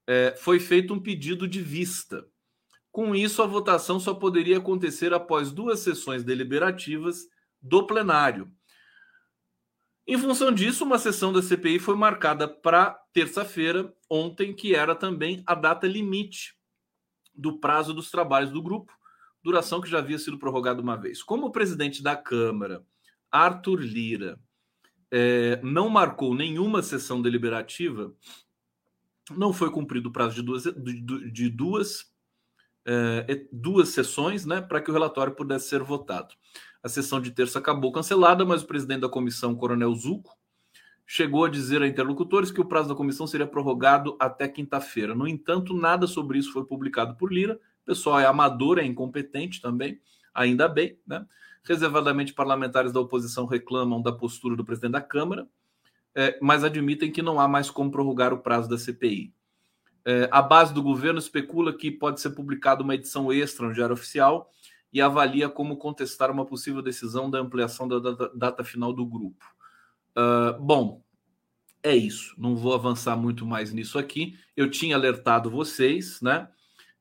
Speaker 1: é, foi feito um pedido de vista. Com isso, a votação só poderia acontecer após duas sessões deliberativas do plenário. Em função disso, uma sessão da CPI foi marcada para terça-feira, ontem, que era também a data limite do prazo dos trabalhos do grupo, duração que já havia sido prorrogada uma vez. Como o presidente da Câmara, Arthur Lira, é, não marcou nenhuma sessão deliberativa, não foi cumprido o prazo de duas, de, de duas, é, duas sessões né, para que o relatório pudesse ser votado. A sessão de terça acabou cancelada, mas o presidente da comissão, Coronel Zuco, chegou a dizer a interlocutores que o prazo da comissão seria prorrogado até quinta-feira. No entanto, nada sobre isso foi publicado por Lira. O pessoal é amador, é incompetente também, ainda bem. Né? Reservadamente, parlamentares da oposição reclamam da postura do presidente da Câmara é, mas admitem que não há mais como prorrogar o prazo da CPI. É, a base do governo especula que pode ser publicada uma edição extra no Diário Oficial e avalia como contestar uma possível decisão da ampliação da data, data final do grupo. Uh, bom, é isso. Não vou avançar muito mais nisso aqui. Eu tinha alertado vocês, né?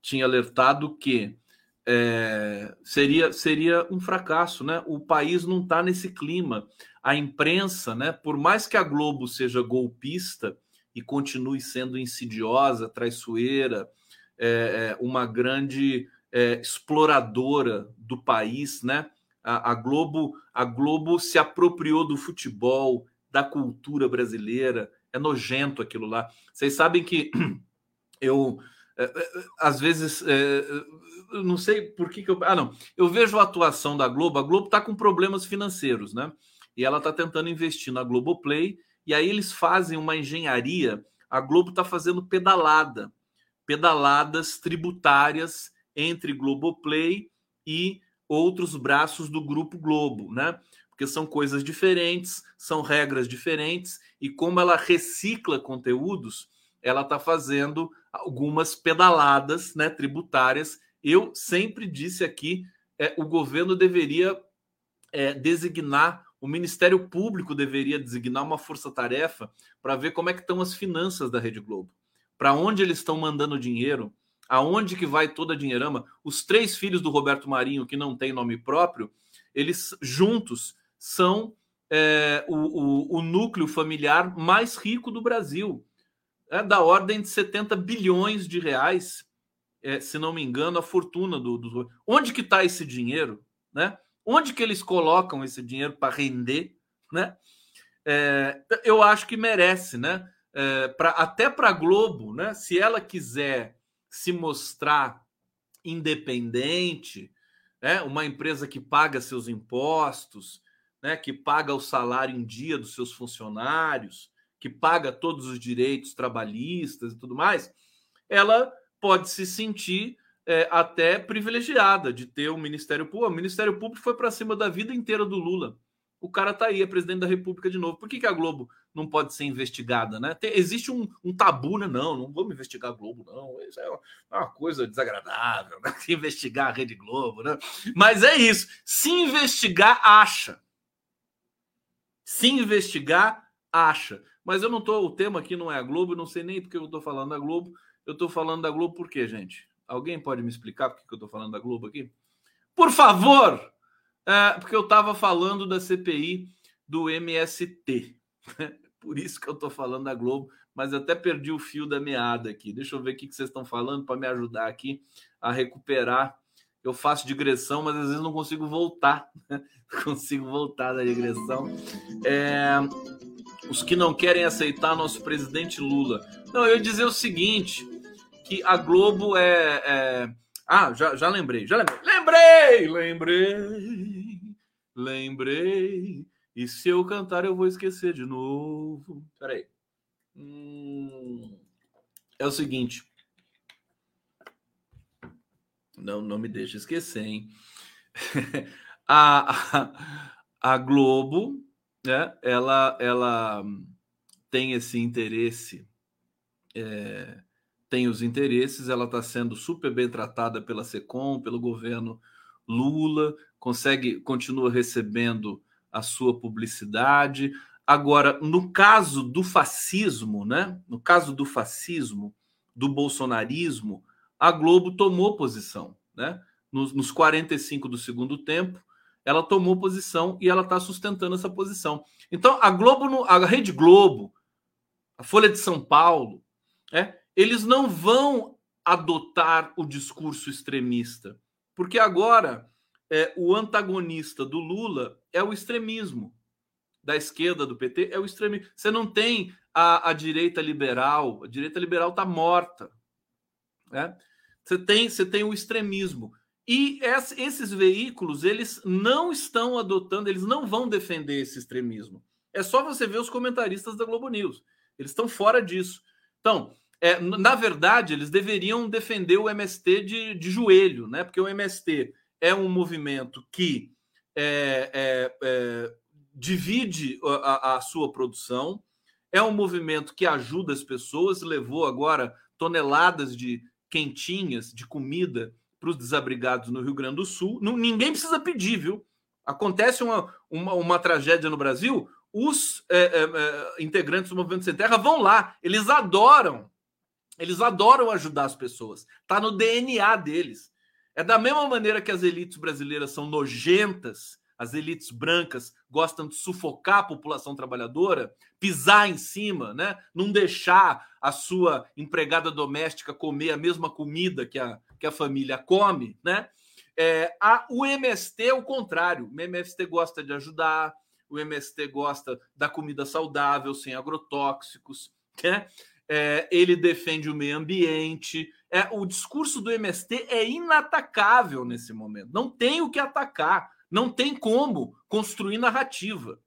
Speaker 1: Tinha alertado que é, seria, seria um fracasso, né? O país não está nesse clima a imprensa, né, por mais que a Globo seja golpista e continue sendo insidiosa, traiçoeira, é, é, uma grande é, exploradora do país, né? A, a, Globo, a Globo se apropriou do futebol, da cultura brasileira. É nojento aquilo lá. Vocês sabem que eu é, é, às vezes, não sei por que, que eu. Ah, não. Eu vejo a atuação da Globo. A Globo está com problemas financeiros, né? E ela está tentando investir na Globoplay. E aí eles fazem uma engenharia. A Globo está fazendo pedalada, pedaladas tributárias entre Globoplay e outros braços do Grupo Globo, né? Porque são coisas diferentes, são regras diferentes, e como ela recicla conteúdos, ela está fazendo algumas pedaladas né, tributárias. Eu sempre disse aqui, é, o governo deveria é, designar, o Ministério Público deveria designar uma força-tarefa para ver como é que estão as finanças da Rede Globo, para onde eles estão mandando dinheiro, aonde que vai toda a dinheirama. Os três filhos do Roberto Marinho, que não tem nome próprio, eles juntos são é, o, o, o, núcleo familiar mais rico do Brasil. É da ordem de 70 bilhões de reais, é, se não me engano, a fortuna do, do... Onde que está esse dinheiro? Né? Onde que eles colocam esse dinheiro para render? Né? É, eu acho que merece, né? É, pra, até para a Globo, né? Se ela quiser se mostrar independente, né? uma empresa que paga seus impostos, né? que paga o salário em dia dos seus funcionários, que paga todos os direitos trabalhistas e tudo mais, ela pode se sentir é, até privilegiada de ter o Ministério Público. O Ministério Público foi para cima da vida inteira do Lula. O cara tá aí, é presidente da República de novo. Por que, que a Globo não pode ser investigada, né? Tem, existe um, um, tabu, né? Não, não vamos investigar a Globo, não. Isso é uma, uma coisa desagradável, né? investigar a Rede Globo, né? Mas é isso. Se investigar, acha. Se investigar, acha. Mas eu não tô. O tema aqui não é a Globo, não sei nem porque eu tô falando da Globo. Eu tô falando da Globo por quê, gente? Alguém pode me explicar por que eu tô falando da Globo aqui? Por favor! É, porque eu estava falando da CPI do MST. Por isso que eu estou falando da Globo, mas até perdi o fio da meada aqui. Deixa eu ver o que vocês estão falando para me ajudar aqui a recuperar. Eu faço digressão, mas às vezes não consigo voltar. Não consigo voltar da digressão. É, os que não querem aceitar nosso presidente Lula. Não, eu ia dizer o seguinte: que a Globo é, é ah, já, já lembrei, já lembrei. Lembrei, lembrei, lembrei. E se eu cantar, eu vou esquecer de novo. Peraí. Hum, é o seguinte. Não, não me deixa esquecer, hein? a, a, a Globo, né, ela, ela tem esse interesse é, tem os interesses, ela está sendo super bem tratada pela SECOM, pelo governo Lula, consegue, continua recebendo a sua publicidade. Agora, no caso do fascismo, né? No caso do fascismo, do bolsonarismo, a Globo tomou posição, né? Nos, nos 45 do segundo tempo, ela tomou posição e ela está sustentando essa posição. Então, a Globo, a Rede Globo, a Folha de São Paulo, é, eles não vão adotar o discurso extremista, porque agora é, o antagonista do Lula é o extremismo, da esquerda do PT é o extremismo. Você não tem a, a direita liberal, a direita liberal está morta. Né? Você, tem, você tem o extremismo. E esses veículos, eles não estão adotando, eles não vão defender esse extremismo. É só você ver os comentaristas da Globo News. Eles estão fora disso. Então, é, na verdade, eles deveriam defender o MST de, de joelho, né? Porque o MST é um movimento que é, é, é, divide a, a, sua produção, é um movimento que ajuda as pessoas, levou agora toneladas de quentinhas, de comida para os desabrigados no Rio Grande do Sul. Não, ninguém precisa pedir, viu? Acontece uma, uma, uma tragédia no Brasil, os é, é, integrantes do Movimento Sem Terra vão lá, eles adoram eles adoram ajudar as pessoas. Tá no DNA deles. É da mesma maneira que as elites brasileiras são nojentas, as elites brancas gostam de sufocar a população trabalhadora, pisar em cima, né? Não deixar a sua empregada doméstica comer a mesma comida que a, que a família come, né? É, a, o MST é o contrário. O MST gosta de ajudar, o MST gosta da comida saudável, sem agrotóxicos, né? É, ele defende o meio ambiente. É, o discurso do MST é inatacável nesse momento. Não tem o que atacar, não tem como construir narrativa.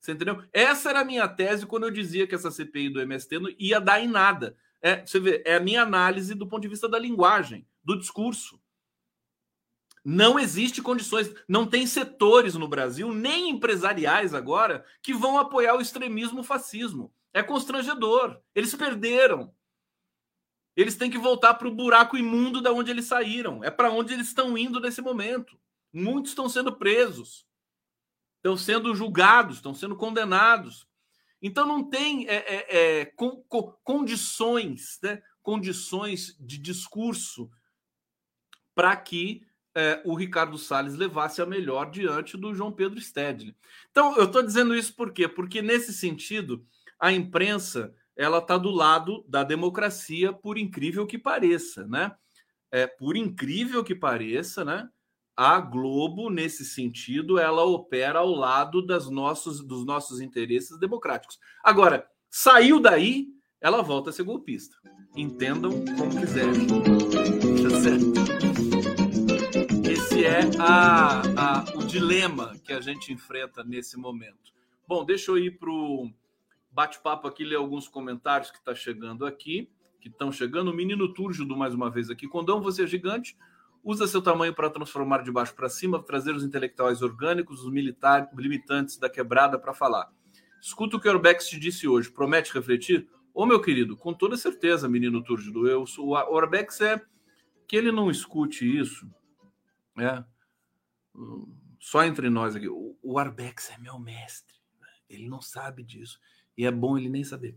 Speaker 1: Você entendeu? Essa era a minha tese quando eu dizia que essa CPI do MST não ia dar em nada. É, você vê, é a minha análise do ponto de vista da linguagem, do discurso. Não existe condições, não tem setores no Brasil, nem empresariais agora, que vão apoiar o extremismo fascismo. É constrangedor. Eles perderam. Eles têm que voltar para o buraco imundo da onde eles saíram. É para onde eles estão indo nesse momento. Muitos estão sendo presos, estão sendo julgados, estão sendo condenados. Então não tem é, é, é, com, com, condições, né? condições de discurso para que é, o Ricardo Salles levasse a melhor diante do João Pedro Stedley. Então, eu estou dizendo isso por quê? Porque, nesse sentido, a imprensa ela está do lado da democracia, por incrível que pareça, né? É, por incrível que pareça, né? A Globo, nesse sentido, ela opera ao lado das nossos, dos nossos interesses democráticos. Agora, saiu daí, ela volta a ser golpista. Entendam como quiserem. Tá certo? esse é a, a, o dilema que a gente enfrenta nesse momento. Bom, deixa eu ir para o bate-papo aqui, ler alguns comentários que está chegando aqui, que estão chegando. O menino Túrgido, mais uma vez aqui. Condão, você é gigante. Usa seu tamanho para transformar de baixo para cima, trazer os intelectuais orgânicos, os militares, limitantes da quebrada para falar. Escuta o que o Orbex te disse hoje. Promete refletir? Ô, meu querido, com toda certeza, menino Túrgido. Eu, o Orbex é que ele não escute isso é. Só entre nós aqui. O, o Arbex é meu mestre. Né? Ele não sabe disso. E é bom ele nem saber.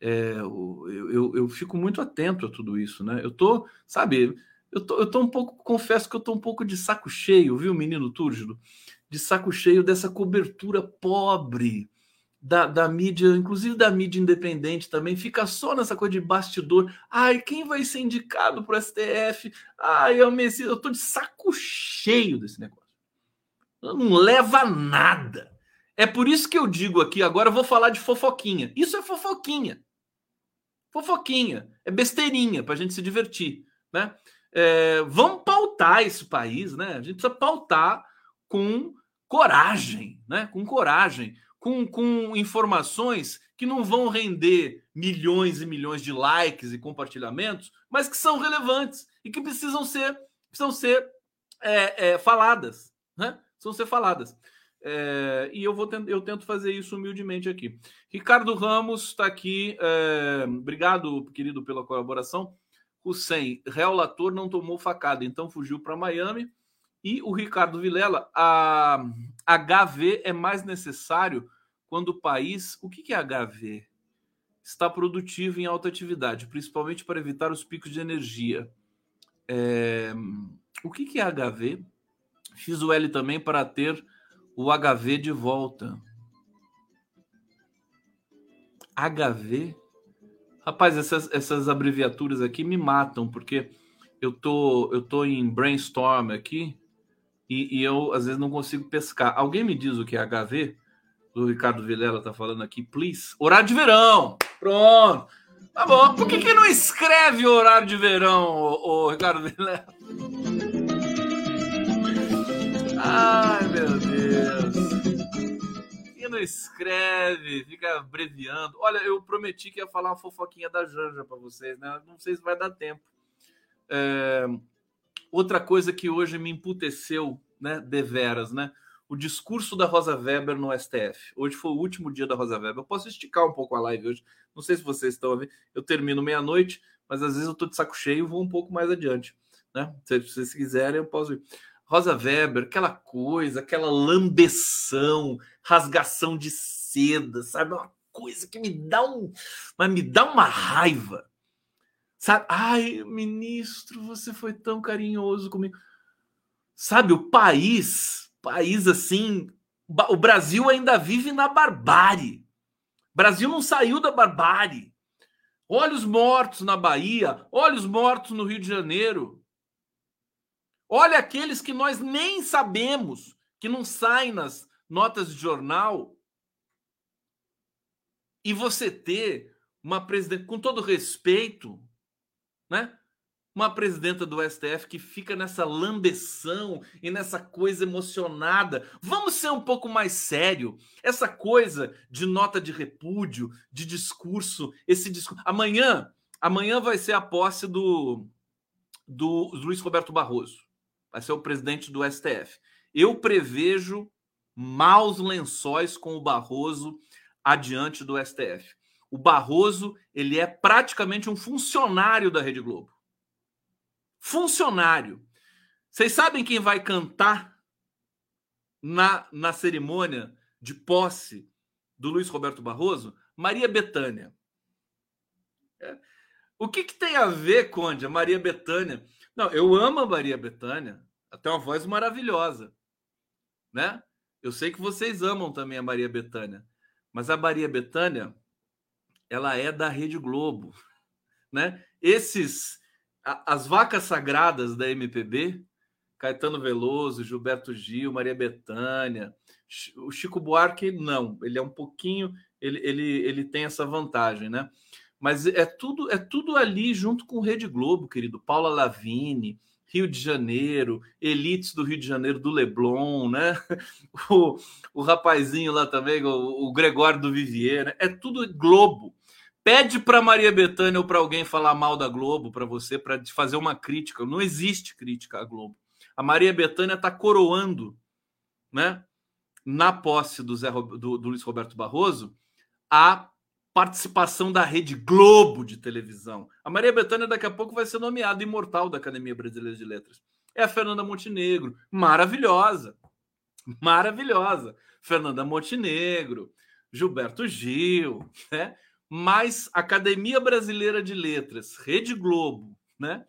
Speaker 1: É, eu, eu, eu, fico muito atento a tudo isso, né? Eu tô, sabe, eu tô, eu tô um pouco, confesso que eu tô um pouco de saco cheio, viu, menino Túrgido? De saco cheio dessa cobertura pobre da, da mídia, inclusive da mídia independente também, fica só nessa coisa de bastidor. Ai, quem vai ser indicado para o STF? Ai, eu, me, eu tô de saco cheio desse negócio. Não leva a nada. É por isso que eu digo aqui, agora eu vou falar de fofoquinha. Isso é fofoquinha. Fofoquinha. É besteirinha para a gente se divertir. Né? É, vamos pautar esse país, né? A gente precisa pautar com coragem, né? Com coragem com, com informações que não vão render milhões e milhões de likes e compartilhamentos, mas que são relevantes e que precisam ser, precisam ser é, é, faladas, né? Precisam ser faladas. É, e eu vou eu tento fazer isso humildemente aqui. Ricardo Ramos está aqui. É, obrigado, querido, pela colaboração. Hussein, réu Lator não tomou facada, então fugiu para Miami. E o Ricardo Vilela, a HV é mais necessário quando o país, o que é HV? Está produtivo em alta atividade, principalmente para evitar os picos de energia. É... O que é HV? Fiz o L também para ter o HV de volta. HV? Rapaz, essas, essas abreviaturas aqui me matam, porque eu tô, eu tô em brainstorm aqui e, e eu às vezes não consigo pescar. Alguém me diz o que é HV? do Ricardo Vilela tá falando aqui, please. Horário de verão. Pronto. Tá bom. Por que, que não escreve horário de verão, o, Ricardo Vilela? Ai, meu Deus. E não escreve, fica abreviando. Olha, eu prometi que ia falar uma fofoquinha da Janja para vocês, né? Não sei se vai dar tempo. É... Outra coisa que hoje me emputeceu, né? Deveras, né? o discurso da Rosa Weber no STF. Hoje foi o último dia da Rosa Weber. Eu posso esticar um pouco a live hoje. Não sei se vocês estão a ver. Eu termino meia-noite, mas às vezes eu estou de saco cheio e vou um pouco mais adiante. Né? Se vocês quiserem, eu posso ir. Rosa Weber, aquela coisa, aquela lambeção, rasgação de seda, sabe? Uma coisa que me dá um. Mas me dá uma raiva. Sabe? Ai, ministro, você foi tão carinhoso comigo. Sabe, o país país assim. O Brasil ainda vive na barbárie. O Brasil não saiu da barbárie. Olha os mortos na Bahia, olha os mortos no Rio de Janeiro. Olha aqueles que nós nem sabemos, que não saem nas notas de jornal. E você ter uma presidente, com todo respeito, né? Uma presidenta do STF que fica nessa lambeção e nessa coisa emocionada. Vamos ser um pouco mais sério. Essa coisa de nota de repúdio, de discurso, esse discurso. Amanhã, amanhã vai ser a posse do, do Luiz Roberto Barroso. Vai ser o presidente do STF. Eu prevejo maus lençóis com o Barroso adiante do STF. O Barroso, ele é praticamente um funcionário da Rede Globo. Funcionário. Vocês sabem quem vai cantar na, na cerimônia de posse do Luiz Roberto Barroso? Maria Bethânia. É. O que, que tem a ver, Conde, a Maria Bethânia? Não, eu amo a Maria Bethânia. Até uma voz maravilhosa, né? Eu sei que vocês amam também a Maria Bethânia, mas a Maria Bethânia, ela é da Rede Globo, né? Esses as vacas sagradas da MPB, Caetano Veloso, Gilberto Gil, Maria Bethânia, o Chico Buarque não, ele é um pouquinho, ele, ele, ele tem essa vantagem, né? Mas é tudo é tudo ali junto com Rede Globo, querido. Paula Lavini, Rio de Janeiro, elites do Rio de Janeiro, do Leblon, né? O, o rapazinho lá também, o, o Gregório do Vivier, né? é tudo Globo. Pede para Maria Bethânia ou para alguém falar mal da Globo para você, para fazer uma crítica. Não existe crítica à Globo. A Maria Bethânia está coroando, né? Na posse do, Zé, do, do Luiz Roberto Barroso, a participação da Rede Globo de televisão. A Maria Bethânia daqui a pouco vai ser nomeada imortal da Academia Brasileira de Letras. É a Fernanda Montenegro, maravilhosa. Maravilhosa. Fernanda Montenegro, Gilberto Gil, né? Mas Academia Brasileira de Letras, Rede Globo, né?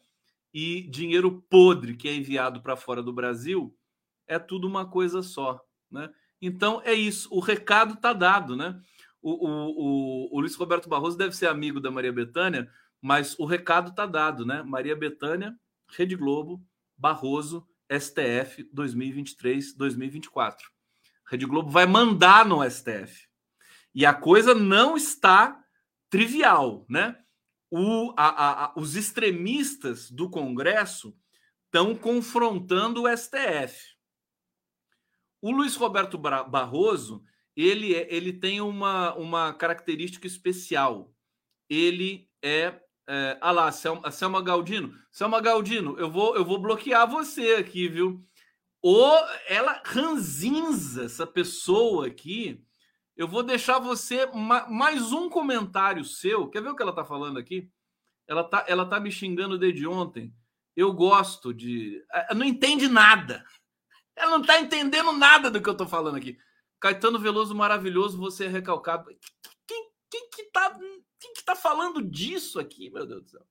Speaker 1: E dinheiro podre que é enviado para fora do Brasil, é tudo uma coisa só, né? Então é isso, o recado está dado, né? O, o, o, Luiz Roberto Barroso deve ser amigo da Maria Bethânia, mas o recado está dado, né? Maria Bethânia, Rede Globo, Barroso, STF 2023-2024. Rede Globo vai mandar no STF. E a coisa não está trivial, né? O, a, a, os extremistas do Congresso estão confrontando o STF. O Luiz Roberto Barroso ele, é, ele tem uma, uma característica especial. Ele é. é ah lá, Selma, Selma Galdino. Selma Galdino, eu vou, eu vou bloquear você aqui, viu? Ou ela ranzinza essa pessoa aqui. Eu vou deixar você ma, mais um comentário seu. Quer ver o que ela tá falando aqui? Ela tá, ela tá me xingando desde ontem. Eu gosto de. Não entende nada. Ela não tá entendendo nada do que eu tô falando aqui. Caetano Veloso maravilhoso, você é recalcado. Quem, quem, que tá, quem que tá falando disso aqui, meu Deus do céu?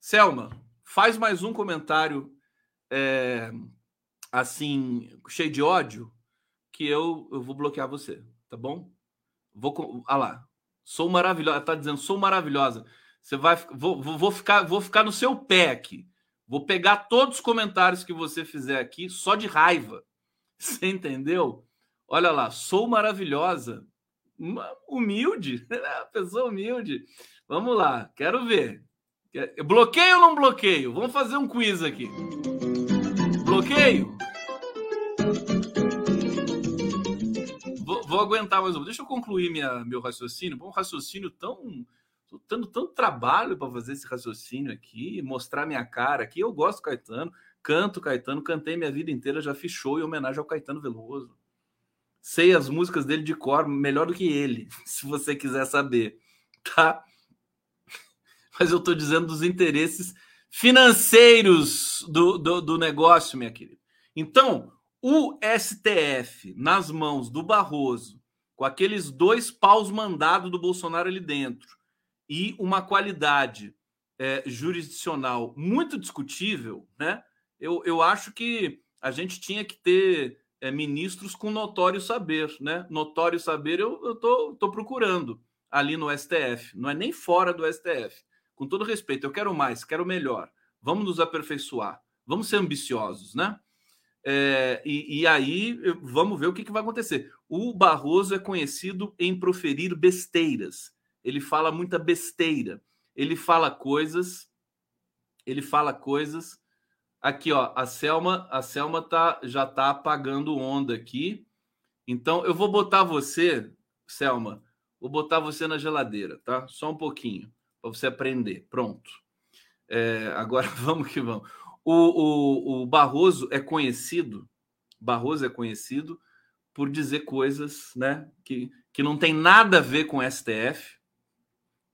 Speaker 1: Selma, faz mais um comentário é, assim, cheio de ódio, que eu, eu vou bloquear você, tá bom? Vou. Ah lá. Sou maravilhosa. Tá dizendo, sou maravilhosa. Você vai. Vou, vou, ficar, vou ficar no seu pé aqui. Vou pegar todos os comentários que você fizer aqui só de raiva. Você entendeu? Olha lá, sou maravilhosa. Humilde, pessoa humilde. Vamos lá, quero ver. Bloqueio ou não bloqueio? Vamos fazer um quiz aqui. Bloqueio? Vou, vou aguentar mais um. Deixa eu concluir minha, meu raciocínio. Um raciocínio tão. Estou tendo tanto trabalho para fazer esse raciocínio aqui, mostrar minha cara aqui. Eu gosto do Caetano, canto Caetano, cantei minha vida inteira, já fiz show em homenagem ao Caetano Veloso sei as músicas dele de cor melhor do que ele, se você quiser saber, tá? Mas eu estou dizendo dos interesses financeiros do, do, do, negócio, minha querida. Então, o STF nas mãos do Barroso, com aqueles dois paus mandados do Bolsonaro ali dentro, e uma qualidade é, jurisdicional muito discutível, né? Eu, eu acho que a gente tinha que ter é, ministros com notório saber, né? Notório saber eu, eu tô, tô procurando ali no STF, não é nem fora do STF. Com todo respeito, eu quero mais, quero melhor. Vamos nos aperfeiçoar, vamos ser ambiciosos, né? É, e, e, aí vamos ver o que, que vai acontecer. O Barroso é conhecido em proferir besteiras. ele fala muita besteira. Ele fala coisas, ele fala coisas. Aqui, ó, a Selma, a Selma tá, já tá apagando onda aqui. Então, eu vou botar você, Selma, vou botar você na geladeira, tá? Só um pouquinho, para você aprender. Pronto. É, agora vamos que vamos. O, o, o Barroso é conhecido, Barroso é conhecido por dizer coisas né, que, que não tem nada a ver com o STF.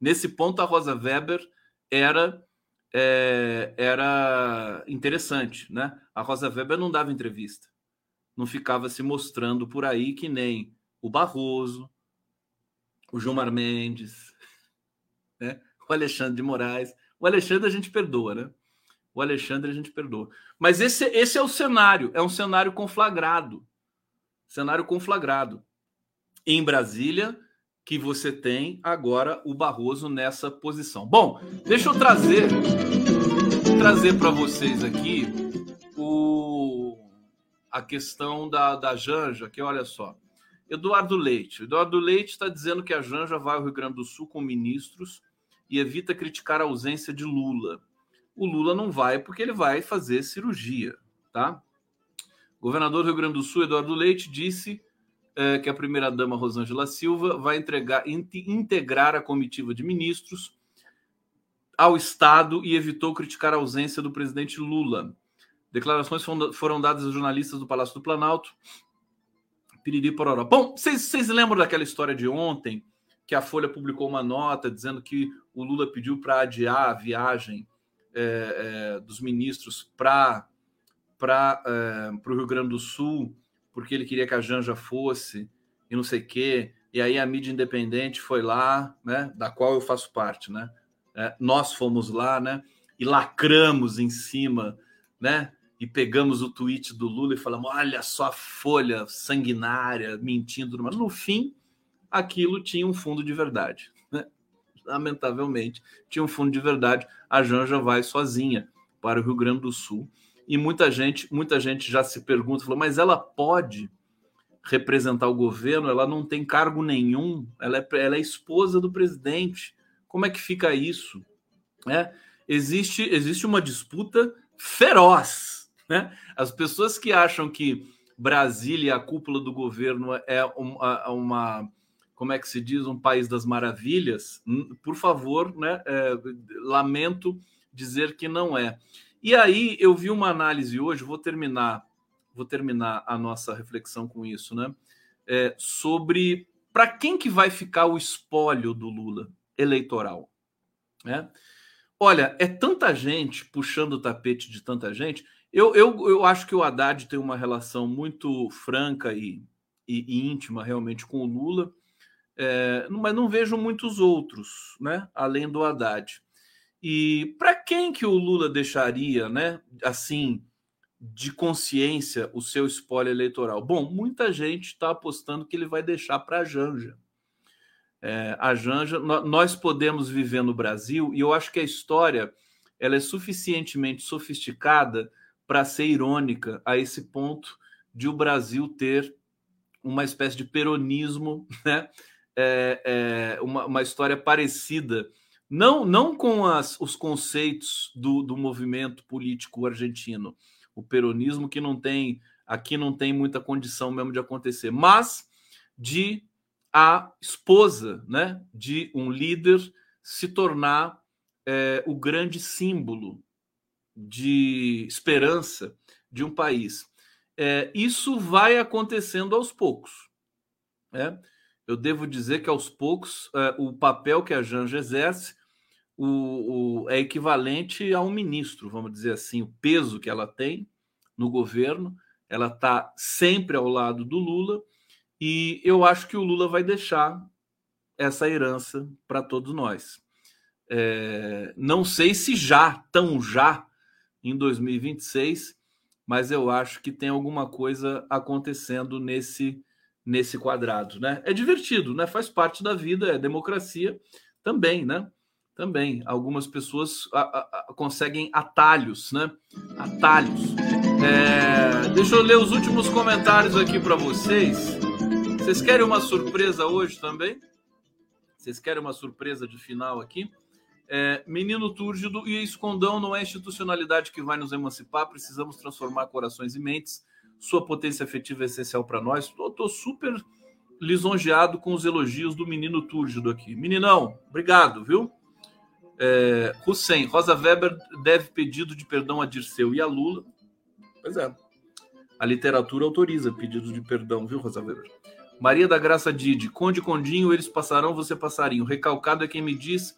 Speaker 1: Nesse ponto, a Rosa Weber era é, era interessante, né? A Rosa Weber não dava entrevista, não ficava se mostrando por aí que nem o Barroso, o Gilmar Mendes, né? o Alexandre de Moraes. O Alexandre a gente perdoa, né? O Alexandre a gente perdoa. Mas esse, esse é o cenário, é um cenário conflagrado. Cenário conflagrado. Em Brasília, que você tem agora o Barroso nessa posição. Bom, deixa eu trazer trazer para vocês aqui o, a questão da, da Janja, que olha só. Eduardo Leite. Eduardo Leite está dizendo que a Janja vai ao Rio Grande do Sul com ministros e evita criticar a ausência de Lula. O Lula não vai porque ele vai fazer cirurgia, tá? Governador do Rio Grande do Sul, Eduardo Leite, disse é, que a primeira-dama Rosângela Silva vai entregar, integrar a comitiva de ministros ao Estado e evitou criticar a ausência do presidente Lula. Declarações foram dadas a jornalistas do Palácio do Planalto. Piriri pororó. Bom, vocês lembram daquela história de ontem, que a Folha publicou uma nota dizendo que o Lula pediu para adiar a viagem é, é, dos ministros para é, o Rio Grande do Sul, porque ele queria que a Janja fosse e não sei o quê. E aí a mídia independente foi lá, né, da qual eu faço parte, né? É, nós fomos lá, né? E lacramos em cima, né? E pegamos o tweet do Lula e falamos: olha só a folha sanguinária, mentindo. Mas no fim, aquilo tinha um fundo de verdade. Né? Lamentavelmente, tinha um fundo de verdade. A Janja vai sozinha para o Rio Grande do Sul. E muita gente, muita gente já se pergunta, falou, mas ela pode representar o governo, ela não tem cargo nenhum, ela é, ela é esposa do presidente. Como é que fica isso? É, existe, existe uma disputa feroz. Né? As pessoas que acham que Brasília, a cúpula do governo, é uma, uma como é que se diz, um país das maravilhas, por favor, né? É, lamento dizer que não é. E aí eu vi uma análise hoje, vou terminar, vou terminar a nossa reflexão com isso, né? É, sobre para quem que vai ficar o espólio do Lula eleitoral. Né? Olha, é tanta gente puxando o tapete de tanta gente. Eu, eu, eu acho que o Haddad tem uma relação muito franca e, e, e íntima realmente com o Lula, é, mas não vejo muitos outros, né? Além do Haddad. E para quem que o Lula deixaria, né? Assim, de consciência, o seu espólio eleitoral? Bom, muita gente está apostando que ele vai deixar para a Janja é, a Janja, nós podemos viver no Brasil e eu acho que a história ela é suficientemente sofisticada para ser irônica a esse ponto de o Brasil ter uma espécie de peronismo, né? É, é, uma, uma, história parecida, não, não com as, os conceitos do, do movimento político argentino, o peronismo que não tem aqui não tem muita condição mesmo de acontecer, mas de a esposa né, de um líder se tornar é, o grande símbolo de esperança de um país. É, isso vai acontecendo aos poucos. Né? Eu devo dizer que aos poucos é, o papel que a Janja exerce o, o, é equivalente a um ministro, vamos dizer assim, o peso que ela tem no governo. Ela está sempre ao lado do Lula e eu acho que o Lula vai deixar essa herança para todos nós. É, não sei se já, tão já, em 2026, mas eu acho que tem alguma coisa acontecendo nesse nesse quadrado, né? É divertido, né? Faz parte da vida, é democracia também, né? Também algumas pessoas a, a, a, conseguem atalhos, né? Atalhos. É, deixa eu ler os últimos comentários aqui para vocês. Vocês querem uma surpresa hoje também? Vocês querem uma surpresa de final aqui? É, menino túrgido e escondão não é institucionalidade que vai nos emancipar, precisamos transformar corações e mentes. Sua potência afetiva é essencial para nós. Estou super lisonjeado com os elogios do menino túrgido aqui. Meninão, obrigado, viu? É, Hussein, Rosa Weber deve pedido de perdão a Dirceu e a Lula. Pois é. A literatura autoriza pedido de perdão, viu, Rosa Weber? Maria da Graça Didi, Conde Condinho, eles passarão, você passarinho. Recalcado é quem me diz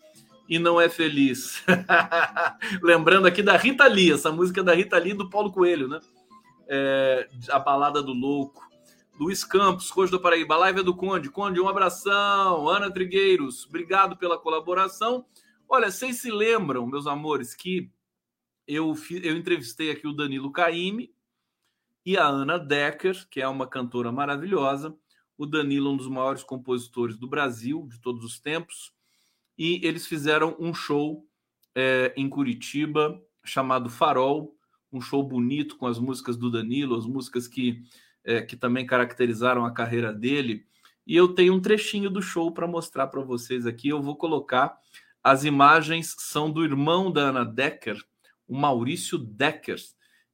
Speaker 1: e não é feliz. Lembrando aqui da Rita Lee, essa música é da Rita Lee do Paulo Coelho, né? É, a balada do louco. Luiz Campos, Cojo do Paraíba, live é do Conde. Conde, um abração. Ana Trigueiros, obrigado pela colaboração. Olha, vocês se lembram, meus amores, que eu, eu entrevistei aqui o Danilo Caime e a Ana Decker, que é uma cantora maravilhosa. O Danilo, um dos maiores compositores do Brasil, de todos os tempos. E eles fizeram um show é, em Curitiba chamado Farol, um show bonito com as músicas do Danilo, as músicas que, é, que também caracterizaram a carreira dele. E eu tenho um trechinho do show para mostrar para vocês aqui. Eu vou colocar as imagens são do irmão da Ana Decker, o Maurício Decker.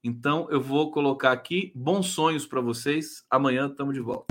Speaker 1: Então eu vou colocar aqui bons sonhos para vocês. Amanhã estamos de volta.